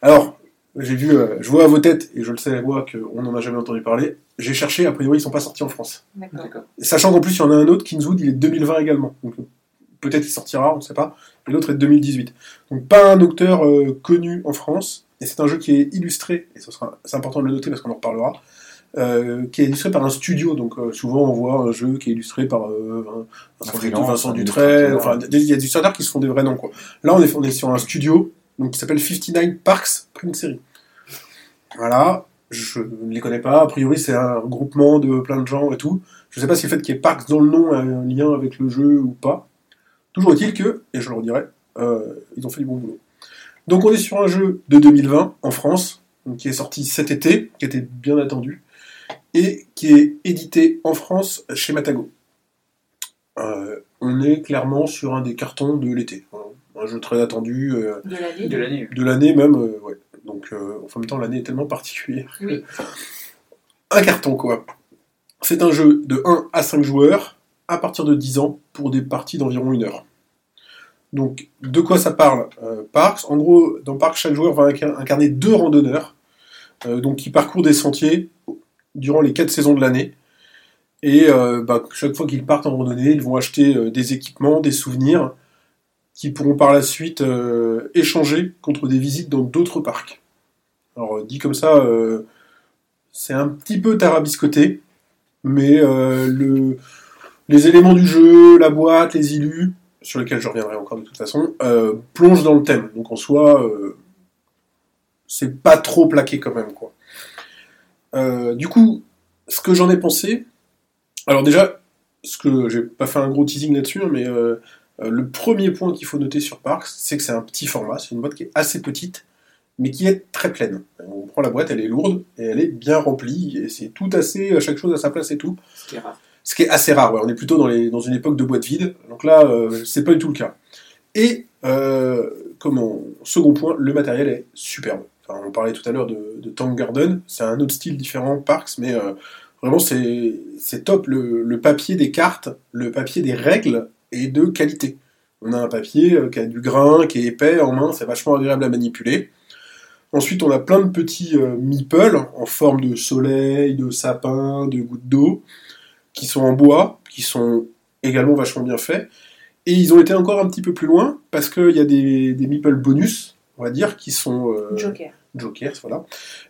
Alors, j'ai vu, euh, je vois à vos têtes, et je le sais moi qu'on n'en a jamais entendu parler. J'ai cherché, a priori ils sont pas sortis en France. D'accord. Sachant qu'en plus il y en a un autre, Kingswood, il est de 2020 également. Donc peut-être il sortira, on ne sait pas, et l'autre est de 2018. Donc pas un auteur euh, connu en France, et c'est un jeu qui est illustré, et ce sera, c'est important de le noter parce qu'on en reparlera, euh, qui est illustré par un studio. Donc euh, souvent on voit un jeu qui est illustré par euh, Vin- Vincent, Vincent un Dutray, enfin il y a des illustrateurs qui se font des vrais noms. Quoi. Là on est, on est sur un studio donc, qui s'appelle 59 Parks Print Series. Voilà, je ne les connais pas, a priori c'est un groupement de plein de gens et tout. Je sais pas si le fait qu'il y ait Parks dans le nom a un lien avec le jeu ou pas. Toujours est-il que, et je le redirai, euh, ils ont fait du bon boulot. Donc on est sur un jeu de 2020 en France, qui est sorti cet été, qui était bien attendu, et qui est édité en France chez Matago. Euh, on est clairement sur un des cartons de l'été. Un jeu très attendu, euh, De l'année. De l'année. même, euh, ouais. Donc euh, en même temps l'année est tellement particulière. Oui. (laughs) Un carton quoi. C'est un jeu de 1 à 5 joueurs à partir de 10 ans pour des parties d'environ une heure. Donc de quoi ça parle euh, Parks? En gros, dans Parks, chaque joueur va inca- incarner deux randonneurs euh, donc qui parcourent des sentiers durant les 4 saisons de l'année. Et euh, bah, chaque fois qu'ils partent en randonnée, ils vont acheter euh, des équipements, des souvenirs qui pourront par la suite euh, échanger contre des visites dans d'autres parcs. Alors euh, dit comme ça, euh, c'est un petit peu tarabiscoté, mais le, les éléments du jeu, la boîte, les illus, sur lesquels je reviendrai encore de toute façon, plongent dans le thème. Donc en soi, c'est pas trop plaqué quand même. quoi. Du coup, ce que j'en ai pensé, alors déjà, ce que j'ai pas fait un gros teasing là-dessus, hein, mais le premier point qu'il faut noter sur Parks, c'est que c'est un petit format, c'est une boîte qui est assez petite, mais qui est très pleine. On prend la boîte, elle est lourde et elle est bien remplie, et c'est tout assez, chaque chose à sa place et tout. Ce qui est rare. Ce qui est assez rare, ouais. on est plutôt dans, les, dans une époque de boîte vide, donc là, euh, c'est pas du tout le cas. Et, euh, comment, second point, le matériel est superbe. Enfin, on parlait tout à l'heure de, de Tank Garden, c'est un autre style différent, Parks, mais euh, vraiment c'est top. Le, le papier des cartes, le papier des règles est de qualité. On a un papier euh, qui a du grain, qui est épais en main, c'est vachement agréable à manipuler. Ensuite, on a plein de petits euh, meeples en forme de soleil, de sapin, de gouttes d'eau, qui sont en bois, qui sont également vachement bien faits. Et ils ont été encore un petit peu plus loin, parce qu'il y a des, des meeples bonus, on va dire, qui sont... euh, Joker. Jokers, voilà.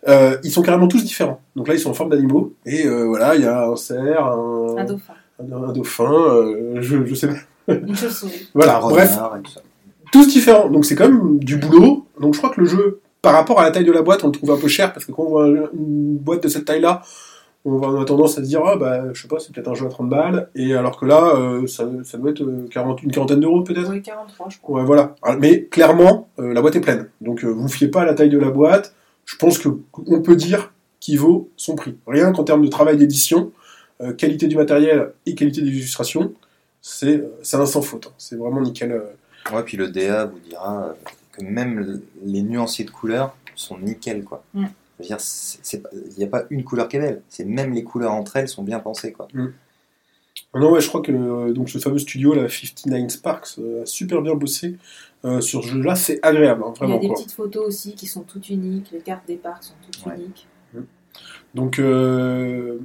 Euh, ils sont carrément tous différents. Donc là, ils sont en forme d'animaux. Et euh, voilà, il y a un cerf, un, Un dauphin. un- un dauphin, je, je sais pas. Une chauve-souris. (laughs) Voilà, Un bref, tous différents. Donc c'est quand même du boulot. Donc je crois que le jeu, par rapport à la taille de la boîte, on le trouve un peu cher parce que quand on voit un- une boîte de cette taille-là, on, a tendance à se dire, ah bah, je sais pas, c'est peut-être un jeu à 30 balles. Et alors que là, euh, ça, ça doit être euh, 40, une quarantaine d'euros peut-être. Oui, 43, je crois. Ouais, voilà. Ah, Mais clairement, euh, la boîte est pleine. Donc, euh, vous fiez pas à la taille de la boîte. Je pense que on peut dire qu'il vaut son prix. Rien qu'en termes de travail d'édition, euh, qualité du matériel et qualité des illustrations, c'est c'est un sans faute. hein. C'est vraiment nickel. euh. Ouais, puis le DA vous dira euh, que même les nuanciers de couleurs sont nickel, quoi. Mm. Je veux dire, il n'y a pas une couleur qui est belle. C'est même les couleurs entre elles sont bien pensées, quoi. Ah Non, ouais, je crois que donc ce fameux studio, la 59 Sparks, euh, a super bien bossé euh, sur ce jeu-là. C'est agréable, hein, Il y a vraiment. des Quoi. petites photos aussi qui sont toutes uniques. Les cartes départ sont toutes Ouais. uniques. Donc, euh,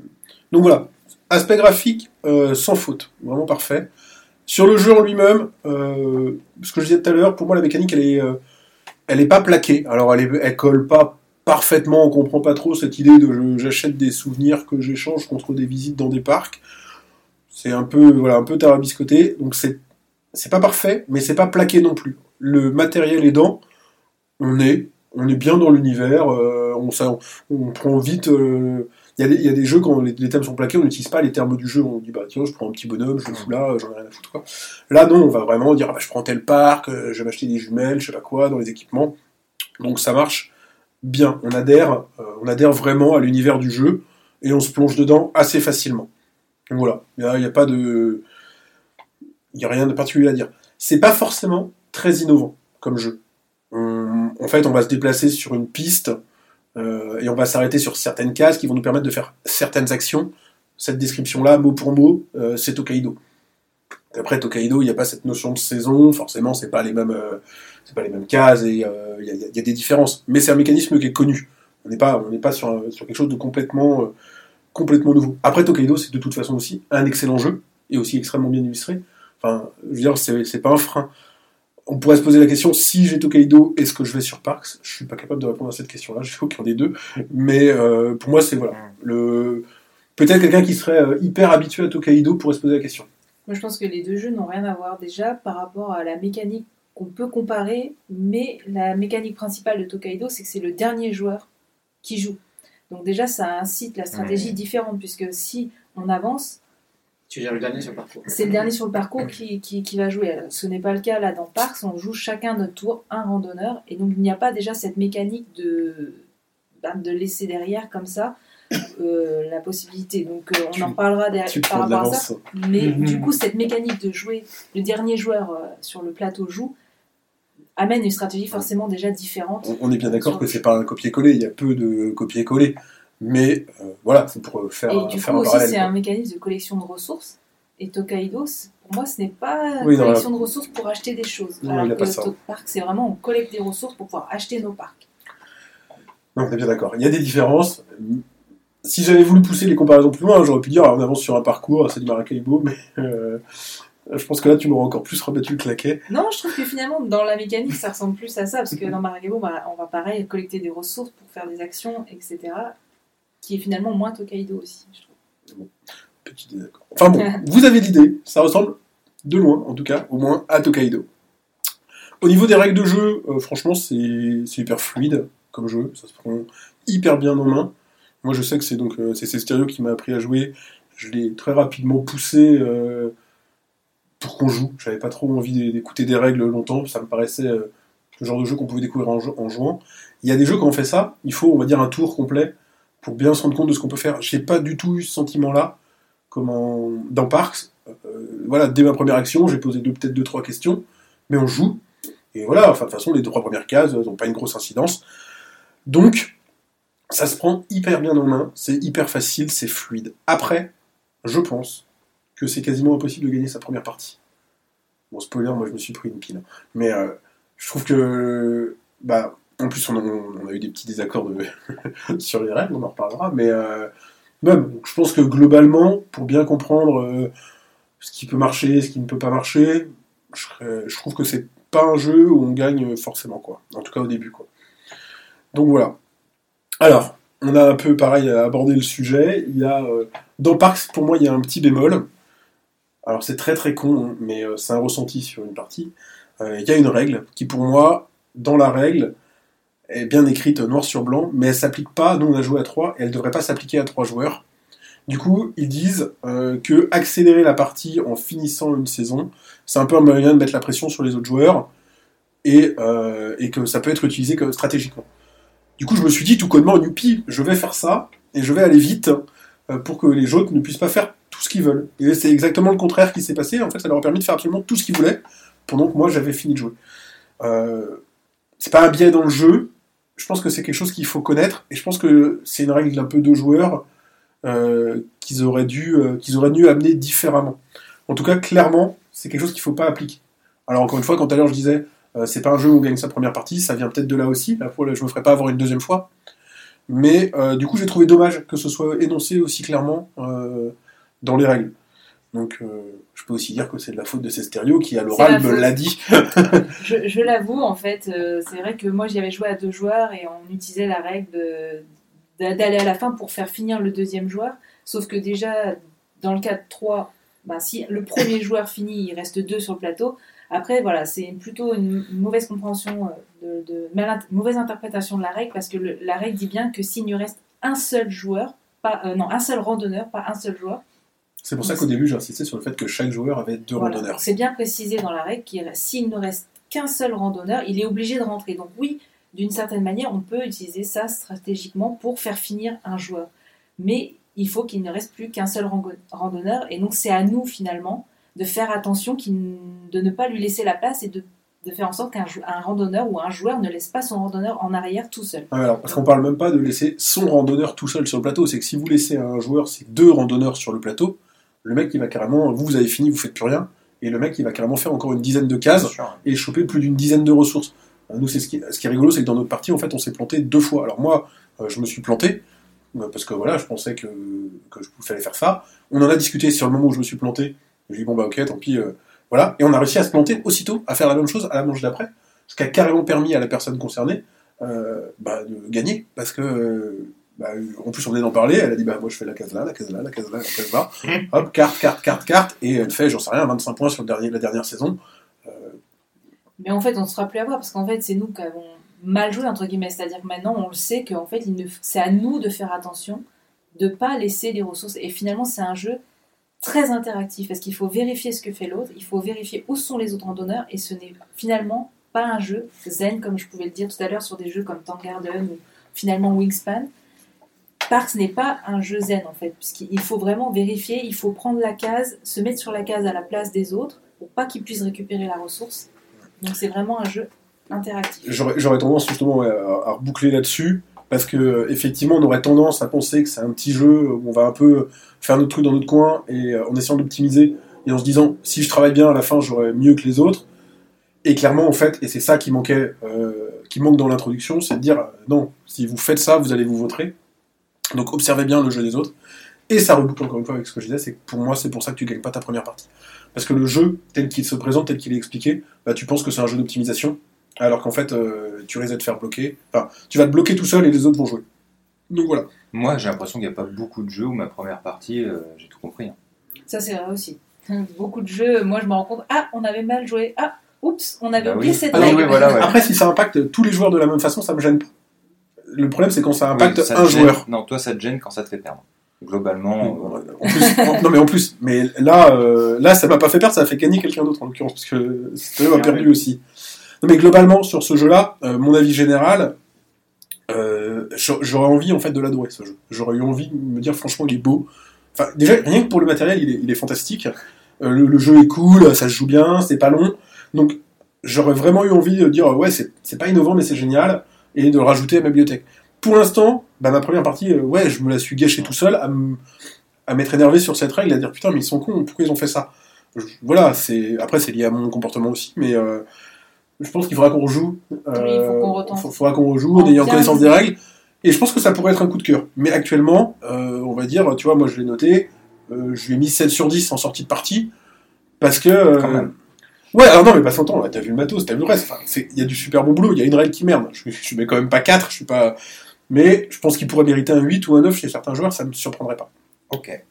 donc voilà, aspect graphique euh, sans faute, vraiment parfait. Sur le jeu en lui-même, euh, ce que je disais tout à l'heure, pour moi la mécanique elle est, euh, elle est pas plaquée. Alors elle, est, colle pas parfaitement, on comprend pas trop cette idée de j'achète des souvenirs que j'échange contre des visites dans des parcs. C'est un peu voilà un peu tarabiscoté, donc c'est c'est pas parfait, mais c'est pas plaqué non plus. Le matériel aidant, on est on est bien dans l'univers, on prend vite. Il y, a des- jeux, quand les, thèmes sont plaqués, on n'utilise pas les termes du jeu. On dit, bah tiens, je prends un petit bonhomme, je le fous là, j'en ai rien à foutre. Quoi. Là, non, on va vraiment dire, ah, bah, je prends tel parc, euh, je vais m'acheter des jumelles, je sais pas quoi, dans les équipements. Donc ça marche bien. On adhère, euh, on adhère vraiment à l'univers du jeu et on se plonge dedans assez facilement. Donc voilà, il n'y a, pas de. Il n'y a rien de particulier à dire. C'est pas forcément très innovant comme jeu. En fait, on va se déplacer sur une piste euh, et on va s'arrêter sur certaines cases qui vont nous permettre de faire certaines actions. Cette description-là, mot pour mot, euh, c'est Tokaido. Après Tokaido, il n'y a pas cette notion de saison, forcément, c'est pas les mêmes, euh, c'est pas les mêmes cases et il y, a- des différences. Mais c'est un mécanisme qui est connu. On n'est pas, on n'est pas sur, quelque chose de complètement, complètement nouveau. Après Tokaido, c'est de toute façon aussi un excellent jeu et aussi extrêmement bien illustré. Enfin, je veux dire, c'est c'est pas un frein. On pourrait se poser la question si j'ai Tokaido, est-ce que je vais sur Parks? Je suis pas capable de répondre à cette question-là. Je fais aucun des deux. Mais euh, pour moi, c'est voilà. Le peut-être quelqu'un qui serait euh, hyper habitué à Tokaido pourrait se poser la question. Moi, je pense que les deux jeux n'ont rien à voir déjà par rapport à la mécanique qu'on peut comparer, mais la mécanique principale de Tokaido, c'est que c'est le dernier joueur qui joue. Donc déjà, ça incite la stratégie différente, puisque si on avance, Tu gères le dernier sur le parcours. c'est le dernier sur le parcours qui, qui- qui va jouer. Ce n'est pas le cas là dans Parks, on joue chacun notre tour, un randonneur, et donc il n'y a pas déjà cette mécanique de, bah, de laisser derrière comme ça euh, la possibilité. Donc euh, on Tu- en parlera derrière par rapport à ça. Mais Mhm. du coup, cette mécanique de jouer, le dernier joueur euh, sur le plateau joue, amène une stratégie forcément déjà différente. On, on est bien d'accord que c'est pas un copier-coller. Il y a peu de copier-coller. Mais euh, voilà, c'est pour euh, faire, Et du faire coup un aussi, parallèle. c'est un mécanisme de collection de ressources. Et Tokaido, pour moi, ce n'est pas une Oui, collection de ressources pour acheter des choses. Non, il alors a que pas ça. Tok Park, c'est vraiment on collecte des ressources pour pouvoir acheter nos parcs. Non, on est bien d'accord. Il y a des différences. Si j'avais voulu pousser les comparaisons plus loin, j'aurais pu dire on avance sur un parcours, c'est du Maracaibo, (laughs) mais euh, je pense que là tu m'aurais encore plus rebattu le claquet. Non, je trouve que finalement, dans la mécanique, ça ressemble plus à ça, parce que (laughs) dans Maracaibo, bah, on va pareil collecter des ressources pour faire des actions, etc. Qui est finalement moins Tokaido aussi, je trouve. Petit désaccord. Enfin bon, (laughs) vous avez l'idée, ça ressemble de loin, en tout cas, au moins à Tokaido. Au niveau des règles de jeu, euh, franchement, c'est c'est hyper fluide comme jeu, ça se prend hyper bien en main. Moi, je sais que c'est donc euh, c'est Stéréo qui m'a appris à jouer. Je l'ai très rapidement poussé euh, pour qu'on joue. J'avais pas trop envie d'écouter des règles longtemps, ça me paraissait euh, le genre de jeu qu'on pouvait découvrir en, en jouant. Il y a des jeux quand on fait ça, il faut, on va dire, un tour complet pour bien se rendre compte de ce qu'on peut faire. J'ai pas du tout eu ce sentiment-là comme en- dans Parks. Euh, voilà, dès ma première action, j'ai posé peut-être deux, trois questions, mais on joue. Et voilà, enfin, de toute façon, les trois premières cases n'ont pas une grosse incidence. Donc, ça se prend hyper bien en main, c'est hyper facile, c'est fluide. Après, je pense que c'est quasiment impossible de gagner sa première partie. Bon, spoiler, moi je me suis pris une pile. Mais euh, je trouve que. Bah, en plus, on a, eu des petits désaccords (laughs) sur les règles, on en reparlera, mais euh, même, je pense que globalement, pour bien comprendre euh, ce qui peut marcher, ce qui ne peut pas marcher, je, trouve que c'est pas un jeu où on gagne forcément, quoi. En tout cas au début, quoi. Donc voilà. Alors, on a un peu pareil abordé le sujet. Il y a euh, dans Parks, pour moi, il y a un petit bémol. Alors c'est très très con, hein, mais c'est un ressenti sur une partie. Il y a une règle qui, pour moi, dans la règle, est bien écrite noir sur blanc, mais elle s'applique pas. Nous, on a joué à 3 et elle devrait pas s'appliquer à 3 joueurs. Du coup, ils disent euh, que accélérer la partie en finissant une saison, c'est un peu un moyen de mettre la pression sur les autres joueurs et, euh, et que ça peut être utilisé comme stratégiquement. Du coup, je me suis dit tout connement, youpi, je vais faire ça et je vais aller vite euh, pour que les autres ne puissent pas faire tout ce qu'ils veulent. Et c'est exactement le contraire qui s'est passé. En fait, ça leur a permis de faire absolument tout ce qu'ils voulaient pendant que moi j'avais fini de jouer. Euh, c'est pas un biais dans le jeu. Je pense que c'est quelque chose qu'il faut connaître et je pense que c'est une règle d'un peu de joueurs euh, qu'ils auraient dû euh, qu'ils auraient dû amener différemment. En tout cas, clairement, c'est quelque chose qu'il faut pas appliquer. Alors encore une fois, quand à l'heure je disais euh, c'est pas un jeu où on gagne sa première partie, ça vient peut-être de là aussi. Fois, je me ferai pas avoir une deuxième fois. Mais euh, du coup, j'ai trouvé dommage que ce soit énoncé aussi clairement dans les règles. Donc, euh, je peux aussi dire que c'est de la faute de Cesterio qui, à l'oral, me l'a dit. (laughs) Je, je l'avoue, en fait, euh, c'est vrai que moi j'y avais joué à deux joueurs et on utilisait la règle d'aller à la fin pour faire finir le deuxième joueur. Sauf que déjà, dans le cas de 3, ben, si le premier joueur finit, il reste deux sur le plateau. Après, voilà, c'est plutôt une, mauvaise compréhension, euh, de, de- mal int- mauvaise interprétation de la règle parce que le- la règle dit bien que s'il ne reste un seul joueur, pas, euh, non, un seul randonneur, pas un seul joueur, C'est pour ça qu'au début, j'ai insisté sur le fait que chaque joueur avait deux voilà. randonneurs. C'est bien précisé dans la règle qu'il s'il ne reste qu'un seul randonneur, il est obligé de rentrer. Donc oui, d'une certaine manière, on peut utiliser ça stratégiquement pour faire finir un joueur. Mais il faut qu'il ne reste plus qu'un seul randonneur. Et donc c'est à nous finalement de faire attention de ne pas lui laisser la place et de, de faire en sorte qu'un randonneur ou un joueur ne laisse pas son randonneur en arrière tout seul. Ah, alors, parce qu'on parle même pas de laisser son randonneur tout seul sur le plateau. C'est que si vous laissez un joueur, c'est deux randonneurs sur le plateau, le mec, il va carrément, vous, vous avez fini, vous faites plus rien, et le mec, il va carrément faire encore une dizaine de cases et choper plus d'une dizaine de ressources. Euh, Nous, c'est ce qui, ce qui est rigolo, c'est que dans notre partie, en fait, on s'est planté deux fois. Alors moi, euh, je me suis planté euh, parce que voilà, je pensais que que je fallait faire ça. On en a discuté sur le moment où je me suis planté. J'ai dit bon bah ok, tant pis. euh, Voilà, et on a réussi à se planter aussitôt, à faire la même chose à la manche d'après, ce qui a carrément permis à la personne concernée euh, bah, de gagner, parce que euh, bah, en plus on venait d'en parler, elle a dit bah moi je fais la case là, la case là, la case là, la case là, hop, carte, carte, carte, carte, et elle fait, j'en sais rien, 25 points sur le dernier, la dernière saison. Mais en fait, on ne sera plus à voir parce qu'en fait, c'est nous qui avons mal joué, entre guillemets. C'est-à-dire que maintenant, on le sait qu'en fait, il ne- c'est à nous de faire attention, de ne pas laisser les ressources. Et finalement, c'est un jeu très interactif parce qu'il faut vérifier ce que fait l'autre, il faut vérifier où sont les autres randonneurs et ce n'est finalement pas un jeu zen, comme je pouvais le dire tout à l'heure sur des jeux comme Tank Garden ou finalement Wingspan. Parks n'est pas un jeu zen en fait, puisqu'il faut vraiment vérifier, il faut prendre la case, se mettre sur la case à la place des autres pour pas qu'ils puissent récupérer la ressource. Donc c'est vraiment un jeu interactif. J'aurais tendance justement à, à reboucler là-dessus, parce que euh, effectivement on aurait tendance à penser que c'est un petit jeu où on va un peu faire notre truc dans notre coin et euh, en essayant d'optimiser et en se disant si je travaille bien à la fin j'aurai mieux que les autres. Et clairement en fait, et c'est ça qui manquait, euh, qui manque dans l'introduction, c'est de dire non, si vous faites ça, vous allez vous vautrer. Donc observez bien le jeu des autres. Et ça reboucle encore une fois avec ce que je disais, c'est que pour moi c'est pour ça que tu gagnes pas ta première partie. Parce que le jeu, tel qu'il se présente, tel qu'il est expliqué, bah, tu penses que c'est un jeu d'optimisation, alors qu'en fait, euh, tu risques de te faire bloquer. Enfin, tu vas te bloquer tout seul et les autres vont jouer. Donc voilà. Moi, j'ai l'impression qu'il n'y a pas beaucoup de jeux où ma première partie, euh, j'ai tout compris. hein. Ça c'est vrai aussi. (laughs) Beaucoup de jeux, moi je me rends compte, ah on avait mal joué, ah oups, on avait Bah oublié oui. cette Ah non, règle. oui, voilà, ouais. (laughs) Après, si ça impacte tous les joueurs de la même façon, ça me gêne pas. Le problème, c'est quand ça impacte Oui, ça te un gêne- joueur. Non, toi, ça te gêne quand ça te fait perdre. Globalement, euh, En plus- en- non mais en plus, mais là, euh, là, ça m'a pas fait perdre, ça a fait gagner quelqu'un d'autre en l'occurrence, parce que m'a Ah perdu aussi. Non mais globalement sur ce jeu-là, euh, mon avis général, euh, j'a- j'aurais envie en fait de l'adorer ce jeu. J'aurais eu envie de me dire franchement il est beau. Enfin déjà rien que pour le matériel, il est, il est fantastique. Euh, le, le jeu est cool, ça se joue bien, c'est pas long. Donc j'aurais vraiment eu envie de dire ouais c'est c'est pas innovant mais c'est génial et de le rajouter à ma bibliothèque. Pour l'instant, bah, ma première partie, euh, ouais, je me la suis gâchée tout seul à m'être énervé sur cette règle, à dire putain mais ils sont cons, pourquoi ils ont fait ça? Je- Voilà, c'est après c'est lié à mon comportement aussi, mais euh, je pense qu'il faudra qu'on rejoue. euh, Oui, il faut qu'on retente. faut- faudra qu'on rejoue en ayant bien connaissance des règles. Et je pense que ça pourrait être un coup de cœur. Mais actuellement, euh, on va dire, tu vois, moi je l'ai noté, euh, je lui ai mis 7 sur 10 en sortie de partie, parce que... euh, Quand même. Ouais, alors non, mais pas son temps, là, t'as vu le matos, t'as vu le reste, enfin, c'est- il y a du super bon boulot, il y a une règle qui merde, je, je mets quand même pas 4, je suis pas... Mais je pense qu'il pourrait mériter un 8 ou un 9 chez certains joueurs, ça me surprendrait pas. ok.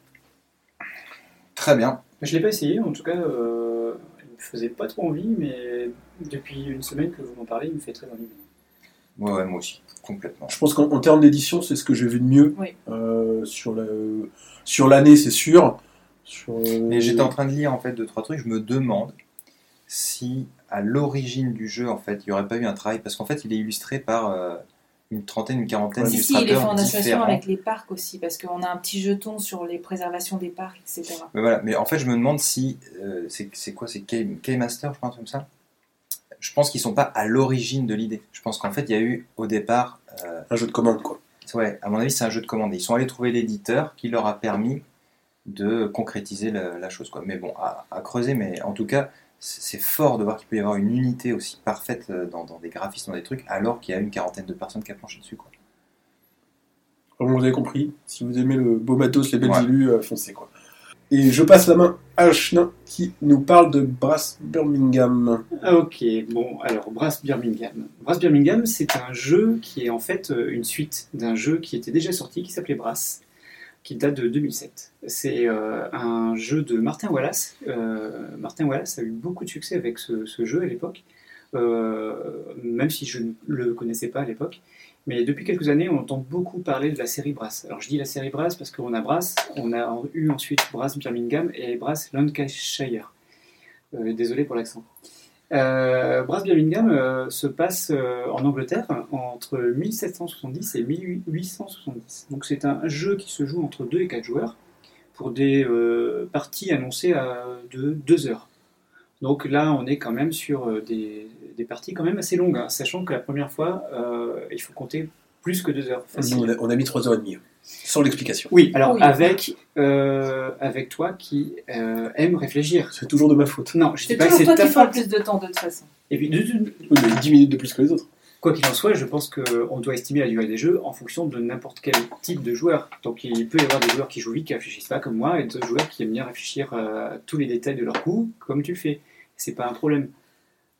Très bien. Je l'ai pas essayé, en tout cas, euh, il me faisait pas trop envie, mais depuis une semaine que vous m'en parlez, il me fait très envie. Ouais, ouais, moi aussi, complètement. Je pense qu'en en termes d'édition, c'est ce que j'ai vu de mieux Oui. euh, sur l'année, c'est sûr. Sur, euh, Mais j'étais en train de lire en fait deux trois trucs. Je me demande si à l'origine du jeu en fait il n'y aurait pas eu un travail parce qu'en fait il est illustré par euh, une trentaine, une quarantaine Si, si, il est fait d'illustrateurs en association avec les parcs aussi, parce qu'on a un petit jeton sur les préservations des parcs, etc. Mais voilà. Mais en fait je me demande si euh, c'est quoi c'est K-Master je truc comme ça. Je pense qu'ils sont pas à l'origine de l'idée. Je pense qu'en fait il y a eu au départ euh, un jeu de commande, quoi. Ouais, à mon avis, c'est un jeu de commande. Ils sont allés trouver l'éditeur qui leur a permis de concrétiser la, la chose. Quoi. Mais bon, à, à creuser, mais en tout cas, c'est fort de voir qu'il peut y avoir une unité aussi parfaite euh, dans, dans des graphismes, dans des trucs, alors qu'il y a une quarantaine de personnes qui a planché dessus. Quoi. Comme vous avez compris, si vous aimez le beau matos, les belles Ouais. illus, euh, foncez quoi. Et je passe la main à Chenin qui nous parle de Brass Birmingham. Ah, Ok, bon, alors Brass Birmingham. Brass Birmingham, c'est un jeu qui est en fait euh, une suite d'un jeu qui était déjà sorti, qui s'appelait Brass, qui date de 2007. C'est euh, un jeu de Martin Wallace. Euh, Martin Wallace a eu beaucoup de succès avec ce, ce jeu à l'époque, euh, même si je ne le connaissais pas à l'époque. Mais depuis quelques années, on entend beaucoup parler de la série Brass. Alors je dis la série Brass parce qu'on a Brass, on a eu ensuite Brass Birmingham et Brass Lancashire. Désolé pour l'accent. Euh, Brass Birmingham euh, se passe euh, en Angleterre entre 1770 et 1870. Donc c'est un jeu qui se joue entre 2 et 4 joueurs pour des euh, parties annoncées à de 2 heures. Donc là, on est quand même sur des, parties quand même assez longues, hein, sachant que la première fois, il faut compter plus que 2 heures. facile. On, a, on a mis 3h30, sans l'explication. Oui, alors Oui. avec, euh, avec toi qui euh, aime réfléchir. C'est toujours de ma faute. Non, je dis C'est pas que c'est toi ta qui faute. plus de temps de toute façon. Et puis, de- de- Oui, mais 10 minutes de plus que les autres. Quoi qu'il en soit, je pense qu'on doit estimer la durée des jeux en fonction de n'importe quel type de joueur. Donc il peut y avoir des joueurs qui jouent vite, qui réfléchissent pas comme moi, et d'autres joueurs qui aiment bien réfléchir à tous les détails de leur coup, comme tu le fais. C'est pas un problème.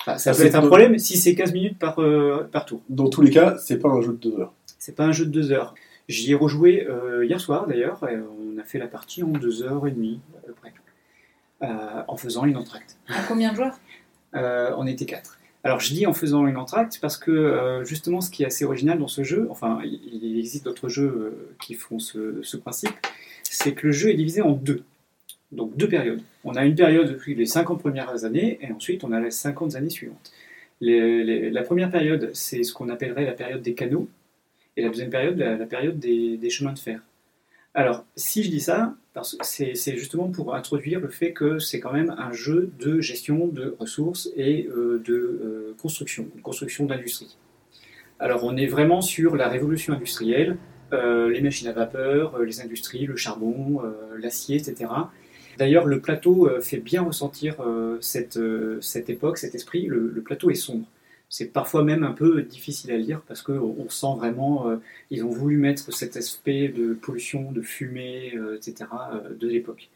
Enfin, ça Ah, peut être un problème si c'est 15 minutes par, euh, par tour. Dans tous les cas, c'est pas un jeu de deux heures. C'est pas un jeu de deux heures. J'y ai rejoué euh, hier soir d'ailleurs, et on a fait la partie en deux heures et demie à peu près, euh, en faisant une entracte. À combien de joueurs? Euh, on était quatre. Alors je dis en faisant une entracte parce que justement ce qui est assez original dans ce jeu, enfin il, existe d'autres jeux qui font ce, ce principe, c'est que le jeu est divisé en deux. Donc deux périodes. On a une période depuis les 50 premières années et ensuite on a les 50 années suivantes. Les- les- la première période, c'est ce qu'on appellerait la période des canaux et la deuxième période, la, période des, chemins de fer. Alors, si je dis ça, c'est justement pour introduire le fait que c'est quand même un jeu de gestion de ressources et euh, de euh, construction, de construction d'industrie. Alors, on est vraiment sur la révolution industrielle, euh, les machines à vapeur, les industries, le charbon, l'acier, etc. D'ailleurs, le plateau fait bien ressentir cette, époque, cet esprit. Le plateau est sombre. C'est parfois même un peu difficile à lire parce qu'on on sent vraiment, euh, ils ont voulu mettre cet aspect de pollution, de fumée, euh, etc. euh, de l'époque.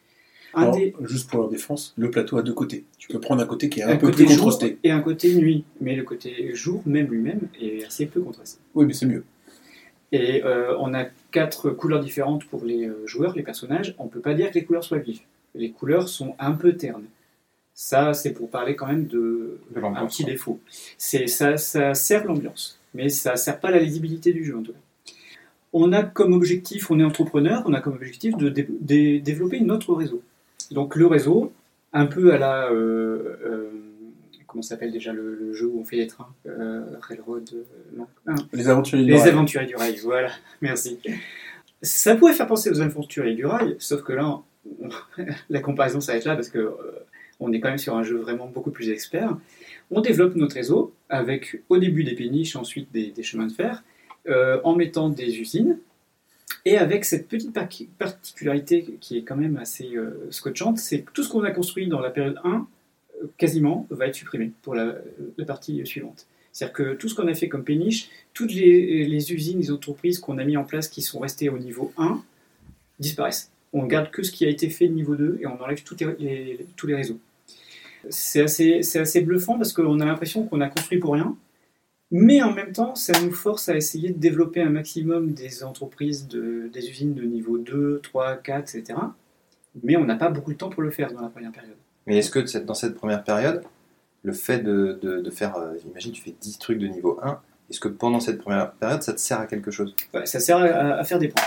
Des- Juste pour leur défense, le plateau a deux côtés. Tu peux prendre un côté qui est un, un peu côté plus contrasté. et un côté nuit, mais le côté jour même lui-même est assez peu contrasté. Oui, mais c'est mieux. Et on a quatre couleurs différentes pour les joueurs, les personnages. On ne peut pas dire que les couleurs soient vives. Les couleurs sont un peu ternes. Ça, c'est pour parler quand même de, De un petit défaut. C'est ça, ça sert l'ambiance, mais ça sert pas la lisibilité du jeu en tout cas. On a comme objectif, on est entrepreneur, on a comme objectif de dé- dé- développer notre réseau. Donc le réseau, un peu à la euh, euh, comment s'appelle déjà le, le jeu où on fait les trains, euh, Railroad, euh, non, ah, Les aventuriers du les rail. aventuriers du rail, voilà, (laughs) merci. Ça pourrait faire penser aux aventuriers du rail, sauf que là, on- (laughs) la comparaison s'arrête là parce que euh, on est quand même sur un jeu vraiment beaucoup plus expert. On développe notre réseau avec au début des péniches, ensuite des, chemins de fer, euh, en mettant des usines, et avec cette petite par- particularité qui est quand même assez euh, scotchante, c'est que tout ce qu'on a construit dans la période 1, euh, quasiment, va être supprimé pour la, partie suivante. C'est-à-dire que tout ce qu'on a fait comme péniche, toutes les, usines, les entreprises qu'on a mis en place qui sont restées au niveau 1 disparaissent. On garde que ce qui a été fait niveau 2 et on enlève tous les- tous les réseaux. C'est assez, c'est assez bluffant parce qu'on a l'impression qu'on a construit pour rien, mais en même temps, ça nous force à essayer de développer un maximum des entreprises, de- des usines de niveau 2, 3, 4, etc. Mais on n'a pas beaucoup de temps pour le faire dans la première période. Mais est-ce que dans cette première période, le fait de, de- de faire, euh, imagine tu fais 10 trucs de niveau 1, est-ce que pendant cette première période, ça te sert à quelque chose? Ouais, ça sert à, à faire des points.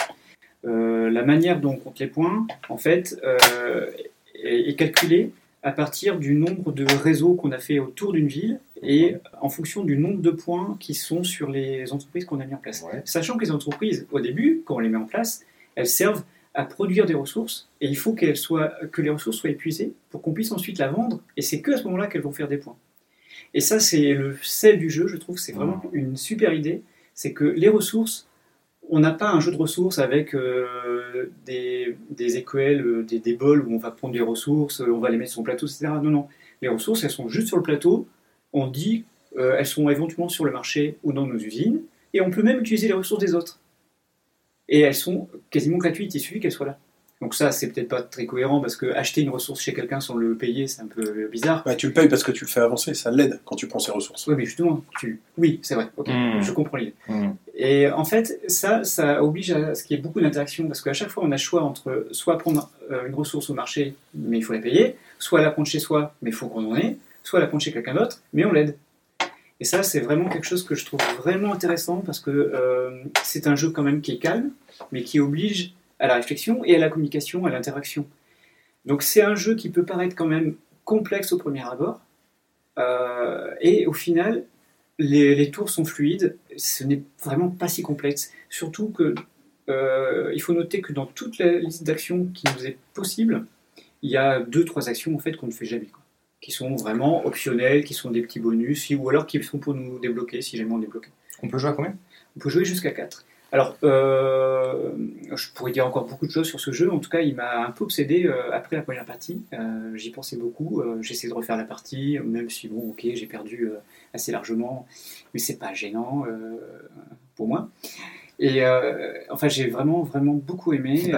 Euh, la manière dont on compte les points, en fait, euh, est, est calculée à partir du nombre de réseaux qu'on a fait autour d'une ville et en fonction du nombre de points qui sont sur les entreprises qu'on a mis en place. Ouais. Sachant que les entreprises, au début, quand on les met en place, elles servent à produire des ressources et il faut qu'elles soient, que les ressources soient épuisées pour qu'on puisse ensuite la vendre et c'est que à ce moment-là qu'elles vont faire des points. Et ça, c'est le sel du jeu, je trouve, c'est vraiment une super idée. C'est que les ressources, on n'a pas un jeu de ressources avec euh, des, euh, des, des bols où on va prendre des ressources, euh, on va les mettre sur le plateau, etc. Non, non. Les ressources, elles sont juste sur le plateau. On dit, elles sont éventuellement sur le marché ou dans nos usines, et on peut même utiliser les ressources des autres. Et elles sont quasiment gratuites, il suffit qu'elles soient là. Donc ça, c'est peut-être pas très cohérent parce que acheter une ressource chez quelqu'un sans le payer, c'est un peu bizarre. Bah, tu le payes parce que tu le fais avancer, ça l'aide quand tu prends ses ressources. Oui, mais justement, tu... oui, c'est vrai. Ok, Mm. je comprends l'idée. Hmm. Et en fait, ça, ça oblige à ce qu'il y ait beaucoup d'interactions, parce qu'à chaque fois, on a le choix entre soit prendre euh, une ressource au marché, mais il faut la payer, soit la prendre chez soi, mais il faut qu'on en ait, soit la prendre chez quelqu'un d'autre, mais on l'aide. Et ça, c'est vraiment quelque chose que je trouve vraiment intéressant, parce que euh, c'est un jeu quand même qui est calme, mais qui oblige à la réflexion et à la communication, à l'interaction. Donc c'est un jeu qui peut paraître quand même complexe au premier abord, euh, et au final, les, les tours sont fluides, ce n'est vraiment pas si complexe. Surtout que euh, il faut noter que dans toute la liste d'actions qui nous est possible, il y a deux trois actions en fait qu'on ne fait jamais, quoi, qui sont vraiment optionnelles, qui sont des petits bonus, ou alors qui sont pour nous débloquer si jamais on est bloqué. On peut jouer à combien? On peut jouer jusqu'à 4. Alors, euh, je pourrais dire encore beaucoup de choses sur ce jeu. En tout cas, il m'a un peu obsédé euh, après la première partie. Euh, J'y pensais beaucoup. Essayé de refaire la partie, même si, bon, ok, j'ai perdu assez largement. Mais c'est pas gênant pour moi. Et enfin, j'ai vraiment, vraiment beaucoup aimé.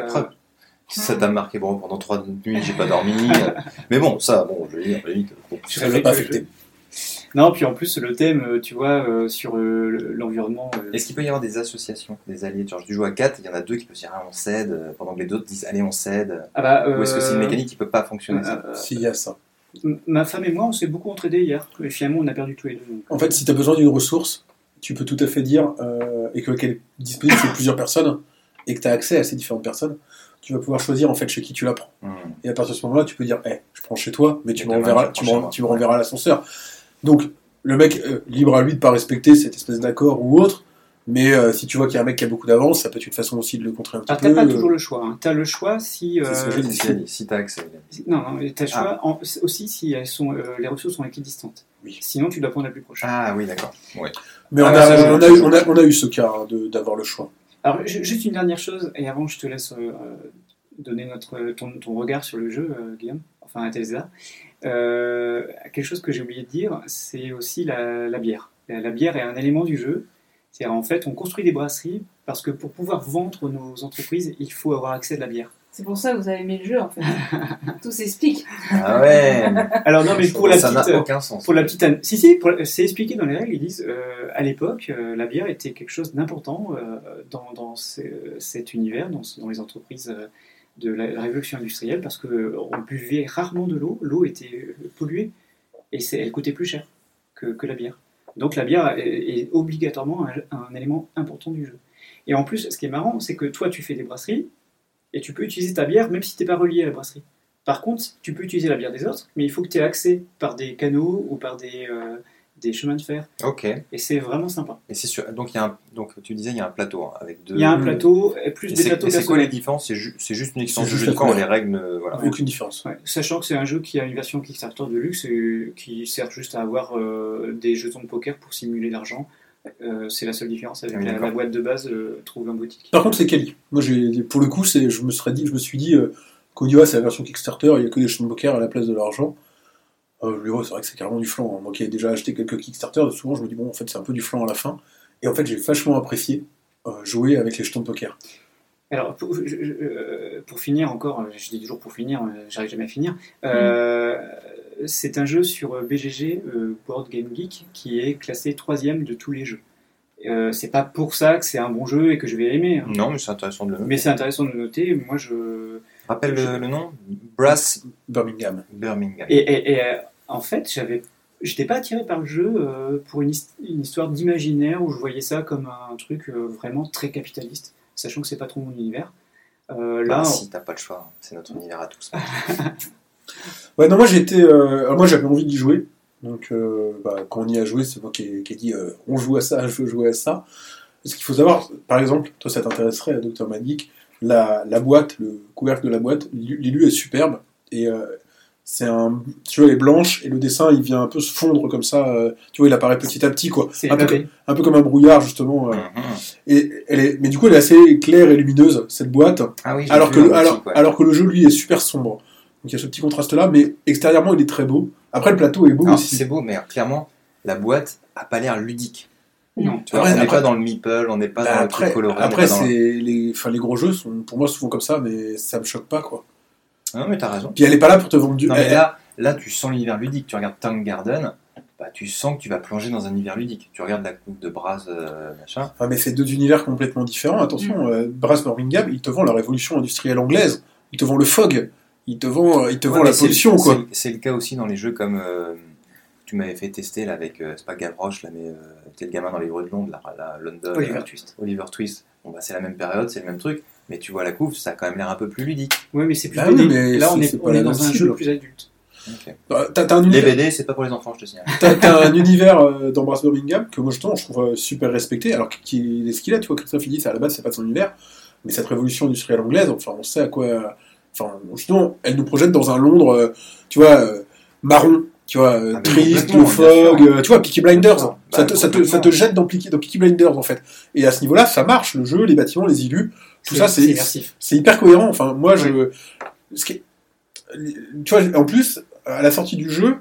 Ça t'a marqué, bon, pendant trois nuits, j'ai pas dormi. (laughs) mais bon, ça, bon, je veux dire, à la limite, je savais pas affecté. Non, puis en plus, le thème, euh, tu vois, euh, sur euh, l'environnement. euh, Est-ce qu'il peut y avoir des associations, des alliés? Genre, tu joues à 4, il y en a deux qui peuvent dire ah, on cède, pendant que les autres disent allez, on cède. ah bah, Ou est-ce que c'est une euh, mécanique qui peut pas fonctionner ça? euh, S'il y a ça. M- Ma femme et moi, on s'est beaucoup entraidés hier. Et finalement, on a perdu tous les deux. donc. En fait, si tu as besoin d'une ressource, tu peux tout à fait dire, euh, et que qu'elle est disponible chez plusieurs personnes, et que tu as accès à ces différentes personnes, tu vas pouvoir choisir en fait chez qui tu la prends. Hmm. Et à partir de ce moment-là, tu peux dire, Eh, je prends chez toi, mais tu me demain, renverras, tu tu prends me, chez moi. tu me renverras à l'ascenseur. Donc, le mec, euh, libre à lui de pas respecter cette espèce d'accord ou autre, mais euh, si tu vois qu'il y a un mec qui a beaucoup d'avance, ça peut être une façon aussi de le contrer un petit Alors, peu. t'as pas euh, toujours le choix. Hein. T'as le choix si. C'est ce que euh, ce qu'il a dit, si t'as accès. Non, non, t'as le Ah. choix en- aussi si elles sont, euh, les ressources sont équidistantes. Oui. Sinon, tu dois prendre la plus proche. Ah oui, d'accord. Ouais. Mais on, Ah, a, je- on, a eu, on, a, on a eu ce cas hein, de- d'avoir le choix. Alors, ju- juste une dernière chose, et avant, je te laisse euh, donner notre, ton, ton regard sur le jeu, euh, Guillaume, enfin, Telza. Euh, quelque chose que j'ai oublié de dire, c'est aussi la, la bière. La, la bière est un élément du jeu. C'est-à-dire, en fait, on construit des brasseries parce que pour pouvoir vendre nos entreprises, il faut avoir accès à de la bière. C'est pour ça que vous avez aimé le jeu en fait. (laughs) Tout s'explique. Ah ouais Alors, non, mais pour la Ça petite. n'a aucun sens. Pour la petite si si, pour- c'est expliqué dans les règles. Ils disent euh, à l'époque, euh, la bière était quelque chose d'important euh, dans, dans ce- cet univers, dans, les entreprises euh, de la, révolution industrielle, parce que euh, buvait rarement de l'eau. L'eau était euh, polluée et elle coûtait plus cher que, la bière. Donc la bière est, obligatoirement un, un élément important du jeu. Et en plus, ce qui est marrant, c'est que toi, tu fais des brasseries et tu peux utiliser ta bière même si tu n'es pas relié à la brasserie. Par contre, tu peux utiliser la bière des autres, mais il faut que tu aies accès par des canaux ou par des, euh, des chemins de fer. Ok. Et c'est vraiment sympa. Et c'est sûr. Donc, il y a un... Donc, tu disais, il y a un plateau hein, avec deux. Il y a un plateau, et plus Et des plateaux et c'est quoi les différences? C'est ju- c'est juste une extension juste de couleur. les règles. euh, Voilà. Aucune différence. Ouais, Sachant que c'est un jeu qui a une version Kickstarter de luxe et qui sert juste à avoir euh, des jetons de poker pour simuler l'argent. Euh, c'est la seule différence avec Oui, la, boîte de base euh, trouvée en boutique. Par contre, c'est quali. Moi, j'ai, pour le coup, c'est, je me serais dit, je me suis dit, euh, qu'Oniwa, c'est la version Kickstarter, il y a que des chaînes de poker à la place de l'argent. Euh, je c'est vrai que c'est carrément du flan. hein. Moi qui ai déjà acheté quelques Kickstarter, souvent, je me dis, bon, en fait, c'est un peu du flan à la fin. Et en fait, j'ai vachement apprécié euh, jouer avec les jetons de poker. Alors, pour, je- je- euh, pour finir encore, euh, je dis toujours pour finir, j'arrive jamais à finir. Euh, C'est un jeu sur BGG, euh, Board Game Geek, qui est classé troisième de tous les jeux. Euh, c'est pas pour ça que c'est un bon jeu et que je vais aimer, hein. Non, mais c'est intéressant de le mais c'est intéressant de le noter. Moi, je Rappelle le, le nom? Brass Birmingham. Birmingham. et, et- et, euh, en fait, j'avais, j'étais pas attiré par le jeu euh, pour une, his- une histoire d'imaginaire où je voyais ça comme un truc euh, vraiment très capitaliste, sachant que c'est pas trop mon univers. Euh, là, Bah, si t'as pas le choix, c'est notre univers à tous. (laughs) Ouais, non, moi, j'ai été, euh, alors moi, j'avais envie d'y jouer. Donc, euh, bah, quand on y a joué, c'est moi qui ai, qui ai dit, euh, on joue à ça, je veux jouer à ça. Ce qu'il faut savoir, par exemple, toi, ça t'intéresserait, Dr. Magic, la, la boîte, le couvercle de la boîte, l'élu est superbe. Et euh, c'est un. Tu vois, elle est blanche et le dessin, il vient un peu se fondre comme ça. euh, tu vois, il apparaît petit à petit, quoi. c'est Un peu, pavé. un peu comme un brouillard, justement. euh. Mhm. et elle est, mais du coup, elle est assez claire et lumineuse, cette boîte. Ah oui, j'ai Alors que, le, alors, ouais. alors que le jeu, lui, est super sombre. Donc il y a ce petit contraste-là, mais extérieurement, il est très beau. Après, le plateau est beau Alors, aussi. c'est beau, mais clairement, la boîte a pas l'air ludique. Non. Tu vois, Après- on n'est pas dans le meeple, on n'est pas dans le après, coloré. on n'est après le- les, enfin, les gros jeux sont pour moi souvent comme ça, mais ça me choque pas quoi. Non, mais t'as raison. Puis elle est pas là pour te vendre du. Non, mais là, là, tu sens l'univers ludique. Tu regardes Tongue Garden, bah, tu sens que tu vas plonger dans un univers ludique. Tu regardes la coupe de Brass, euh, machin. Ah, mais c'est deux univers complètement différents. Attention, euh, Brass Birmingham, il te vend la révolution industrielle anglaise. Il te vend le fog. Il te vend, euh, il te Ouais, vend mais la pollution quoi. c'est- le cas aussi dans les jeux comme euh, tu m'avais fait tester là avec, c'est pas Gavroche là, mais t'es le gamin dans les rues de Londres, là, là, London, Oliver Twist. Oliver Twist. Bon bah c'est la même période, c'est le même truc, mais tu vois la couve, ça a quand même l'air un peu plus ludique. Oui, mais c'est plus Bah oui, BD. mais Là, on c'est- est, c'est on pas est la dans un jeu plus adulte. Ok. Bah, T'as t'as un Les univers, BD, c'est pas pour les enfants, je te signale. t'as- t'as un univers euh, Birmingham que moi justement je trouve euh, super respecté. Alors qu'il est ce qu'il a, tu vois, Christophe il dit, à la base c'est pas de son univers, mais cette révolution industrielle anglaise, enfin on sait à quoi. Enfin justement, elle nous projette dans un Londres, euh, tu vois, euh, marron, Tu vois, euh, Ah, No bien Fog, euh, tu vois, Peaky Blinders, Bah, ça, te, ça, te, ça te jette dans Peaky, dans Peaky Blinders en fait. Et à ce niveau-là, ça marche, le jeu, les bâtiments, les illus, tout ça, c'est c'est hyper cohérent. Enfin, moi, je. Ce qui est- Tu vois, en plus, à la sortie du jeu,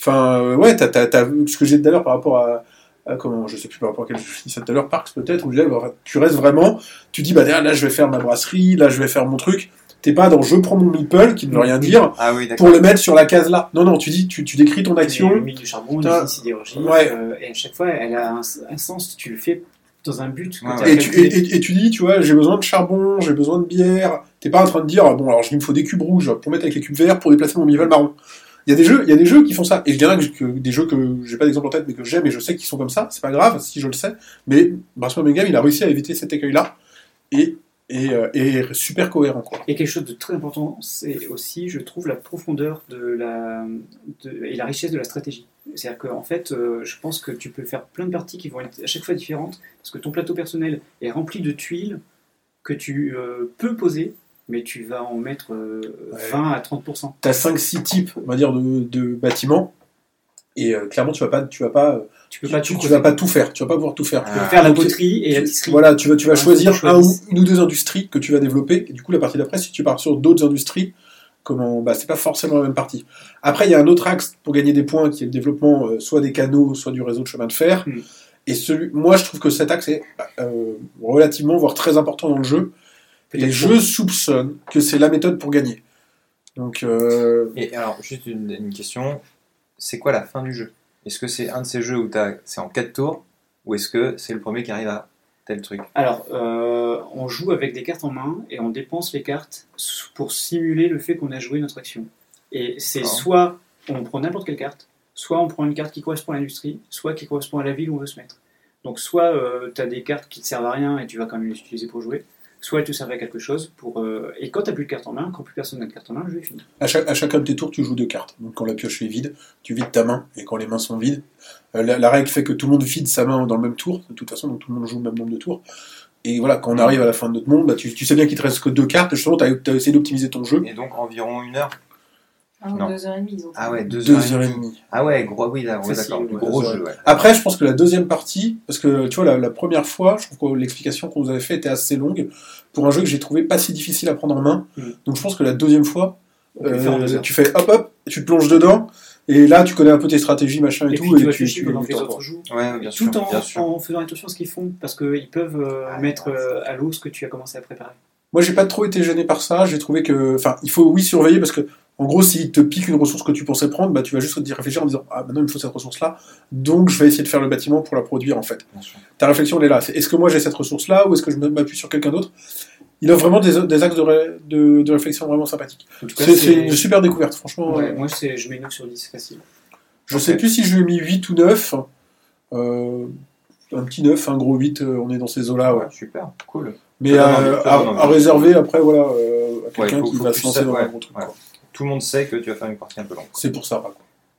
enfin, euh, ouais, t'as, t'as, ce que j'ai dit tout à l'heure par rapport à. à comment, je sais plus par rapport à quel jeu je dis ça tout à l'heure, Parks peut-être, où je disais, bah, tu restes vraiment, tu dis, bah, là, je vais faire ma brasserie, là, je vais faire mon truc. T'es pas dans je prends mon meeple, qui ne veut rien dire, Ah oui, pour le mettre sur la case là. Non, non, tu dis, tu, tu décris ton action. du charbon, Ouais. euh, et à chaque fois, elle a un, un sens. Tu le fais dans un but. Ouais, ouais. Et tu, calculé. et, et- et tu dis, tu vois, j'ai besoin de charbon, j'ai besoin de bière. T'es pas en train de dire, bon, alors il me faut des cubes rouges pour mettre avec les cubes verts pour déplacer mon nivel marron. Il y a des jeux, il y a des jeux qui font ça. Et je dirais que, que des jeux que j'ai pas d'exemple en tête, mais que j'aime et je sais qu'ils sont comme ça. C'est pas grave si je le sais. Mais Brassman Megame, il a réussi à éviter cet écueil-là et, et, euh, et super cohérent, quoi. Et quelque chose de très important, c'est aussi, je trouve, la profondeur de la, de- et la richesse de la stratégie. C'est-à-dire qu'en fait, euh, je pense que tu peux faire plein de parties qui vont être à chaque fois différentes, parce que ton plateau personnel est rempli de tuiles que tu euh, peux poser, mais tu vas en mettre euh, Ouais. 20 à 30%. T'as 5-6 types, on va dire, de, de bâtiments. Et euh, clairement, tu vas pas, tu vas pas, Tu peux tu, pas tu- vas pas tout faire. Tu vas pas pouvoir tout faire. Ah. Tu peux faire la poterie et la tisserie. Voilà, tu vas, tu vas choisir un ou, une ou deux industries que tu vas développer. Et du coup, la partie d'après, si tu pars sur d'autres industries, comment, bah, c'est pas forcément la même partie. Après, il y a un autre axe pour gagner des points qui est le développement euh, soit des canaux, soit du réseau de chemin de fer. Mm. Et celui, moi, je trouve que cet axe est euh, relativement, voire très important dans le jeu. Et je soupçonne que c'est la méthode pour gagner. Donc, euh, Et alors, juste une, une question c'est quoi la fin du jeu? Est-ce que c'est un de ces jeux où c'est en 4 tours ou est-ce que c'est le premier qui arrive à tel truc? Alors, euh, on joue avec des cartes en main et on dépense les cartes pour simuler le fait qu'on a joué notre action. Et c'est soit on prend n'importe quelle carte, soit on prend une carte qui correspond à l'industrie, soit qui correspond à la ville où on veut se mettre. Donc, soit tu as des cartes qui te servent à rien et tu vas quand même les utiliser pour jouer, soit elles te servent à quelque chose. Pour, euh, Et quand tu plus de cartes en main, quand plus personne n'a de cartes en main, le jeu est fini. À, chaque, à chacun de tes tours, tu joues deux cartes. Donc quand la pioche est vide, tu vides ta main. Et quand les mains sont vides, euh, la, la règle fait que tout le monde vide sa main dans le même tour. De toute façon, donc tout le monde joue le même nombre de tours. Et voilà, quand on arrive à la fin de notre monde, bah, tu, tu sais bien qu'il te reste que deux cartes. Justement, tu as, essayé d'optimiser ton jeu. Et donc environ une heure Ou Non. deux heures et demie, ils ont Ah ouais, deux, Deux heures, heures et demie. Ah ouais, gros, oui, là, ouais, Facile, d'accord, gros jeu, ouais. Après, je pense que la deuxième partie, parce que tu vois, la, la première fois, je trouve que l'explication qu'on nous avait fait était assez longue pour un jeu que j'ai trouvé pas si difficile à prendre en main. Mm. Donc je pense que la deuxième fois, euh, deux tu fais hop hop, tu te plonges dedans, et là tu connais un peu tes stratégies, machin et, Et tout, puis tu et tu, tu pendant que les t'en autres prends. jouent. Ouais, bien sûr, Tout en, bien sûr. en faisant attention à ce qu'ils font, parce qu'ils peuvent euh, mettre euh, à l'eau ce que tu as commencé à préparer. Moi, j'ai pas trop été gêné par ça. J'ai trouvé que, enfin, il faut oui surveiller parce que, en gros, s'il te pique une ressource que tu pensais prendre, bah, tu vas juste te dire- réfléchir en disant, ah, maintenant il me faut cette ressource-là, donc je vais essayer de faire le bâtiment pour la produire en fait. Ta réflexion elle est là. Est-ce que moi j'ai cette ressource-là ou est-ce que je m'appuie sur quelqu'un d'autre? Il offre vraiment des, des axes de, ré- de, de réflexion vraiment sympathiques. C'est une super découverte, franchement. Ouais, euh, moi, c'est- je mets 9 sur 10, facile. Je sais plus si je lui ai mis 8 ou 9. Euh, un petit 9, un gros 8, euh, on est dans ces eaux-là, ouais. Super, cool. Mais à, réserver après, voilà, euh, à quelqu'un qui va se lancer dans un gros truc. quoi. Tout le monde sait que tu vas faire une partie un peu longue. C'est pour ça, quoi.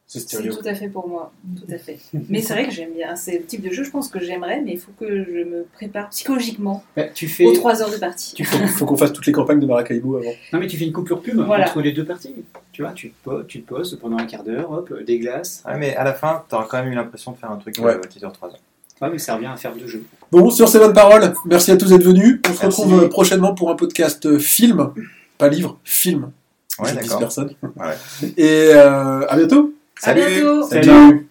C'est C'est stéréo. tout à fait pour moi, tout à fait. (laughs) Mais c'est vrai que j'aime bien. C'est le type de jeu, je pense que j'aimerais, mais il faut que je me prépare psychologiquement Bah, tu fais. aux 3 heures de partie. Il faut qu'on fasse toutes les campagnes de Maracaibo avant. Non mais tu fais une coupure pub Voilà. entre les deux parties. Tu vois, tu te, tu te poses pendant un quart d'heure, hop, des glaces. Ouais, mais à la fin, t'auras quand même eu l'impression de faire un truc Ouais. euh, qui dure 3 heures. Ouais, mais ça revient à faire deux jeux. Bon, sur ces bonnes paroles, merci à tous d'être venus. On se retrouve euh, prochainement pour un podcast euh, film, pas livre, film. Ouais, Je dis d'accord. personne. Ouais. Et euh, à bientôt. À bientôt. Salut.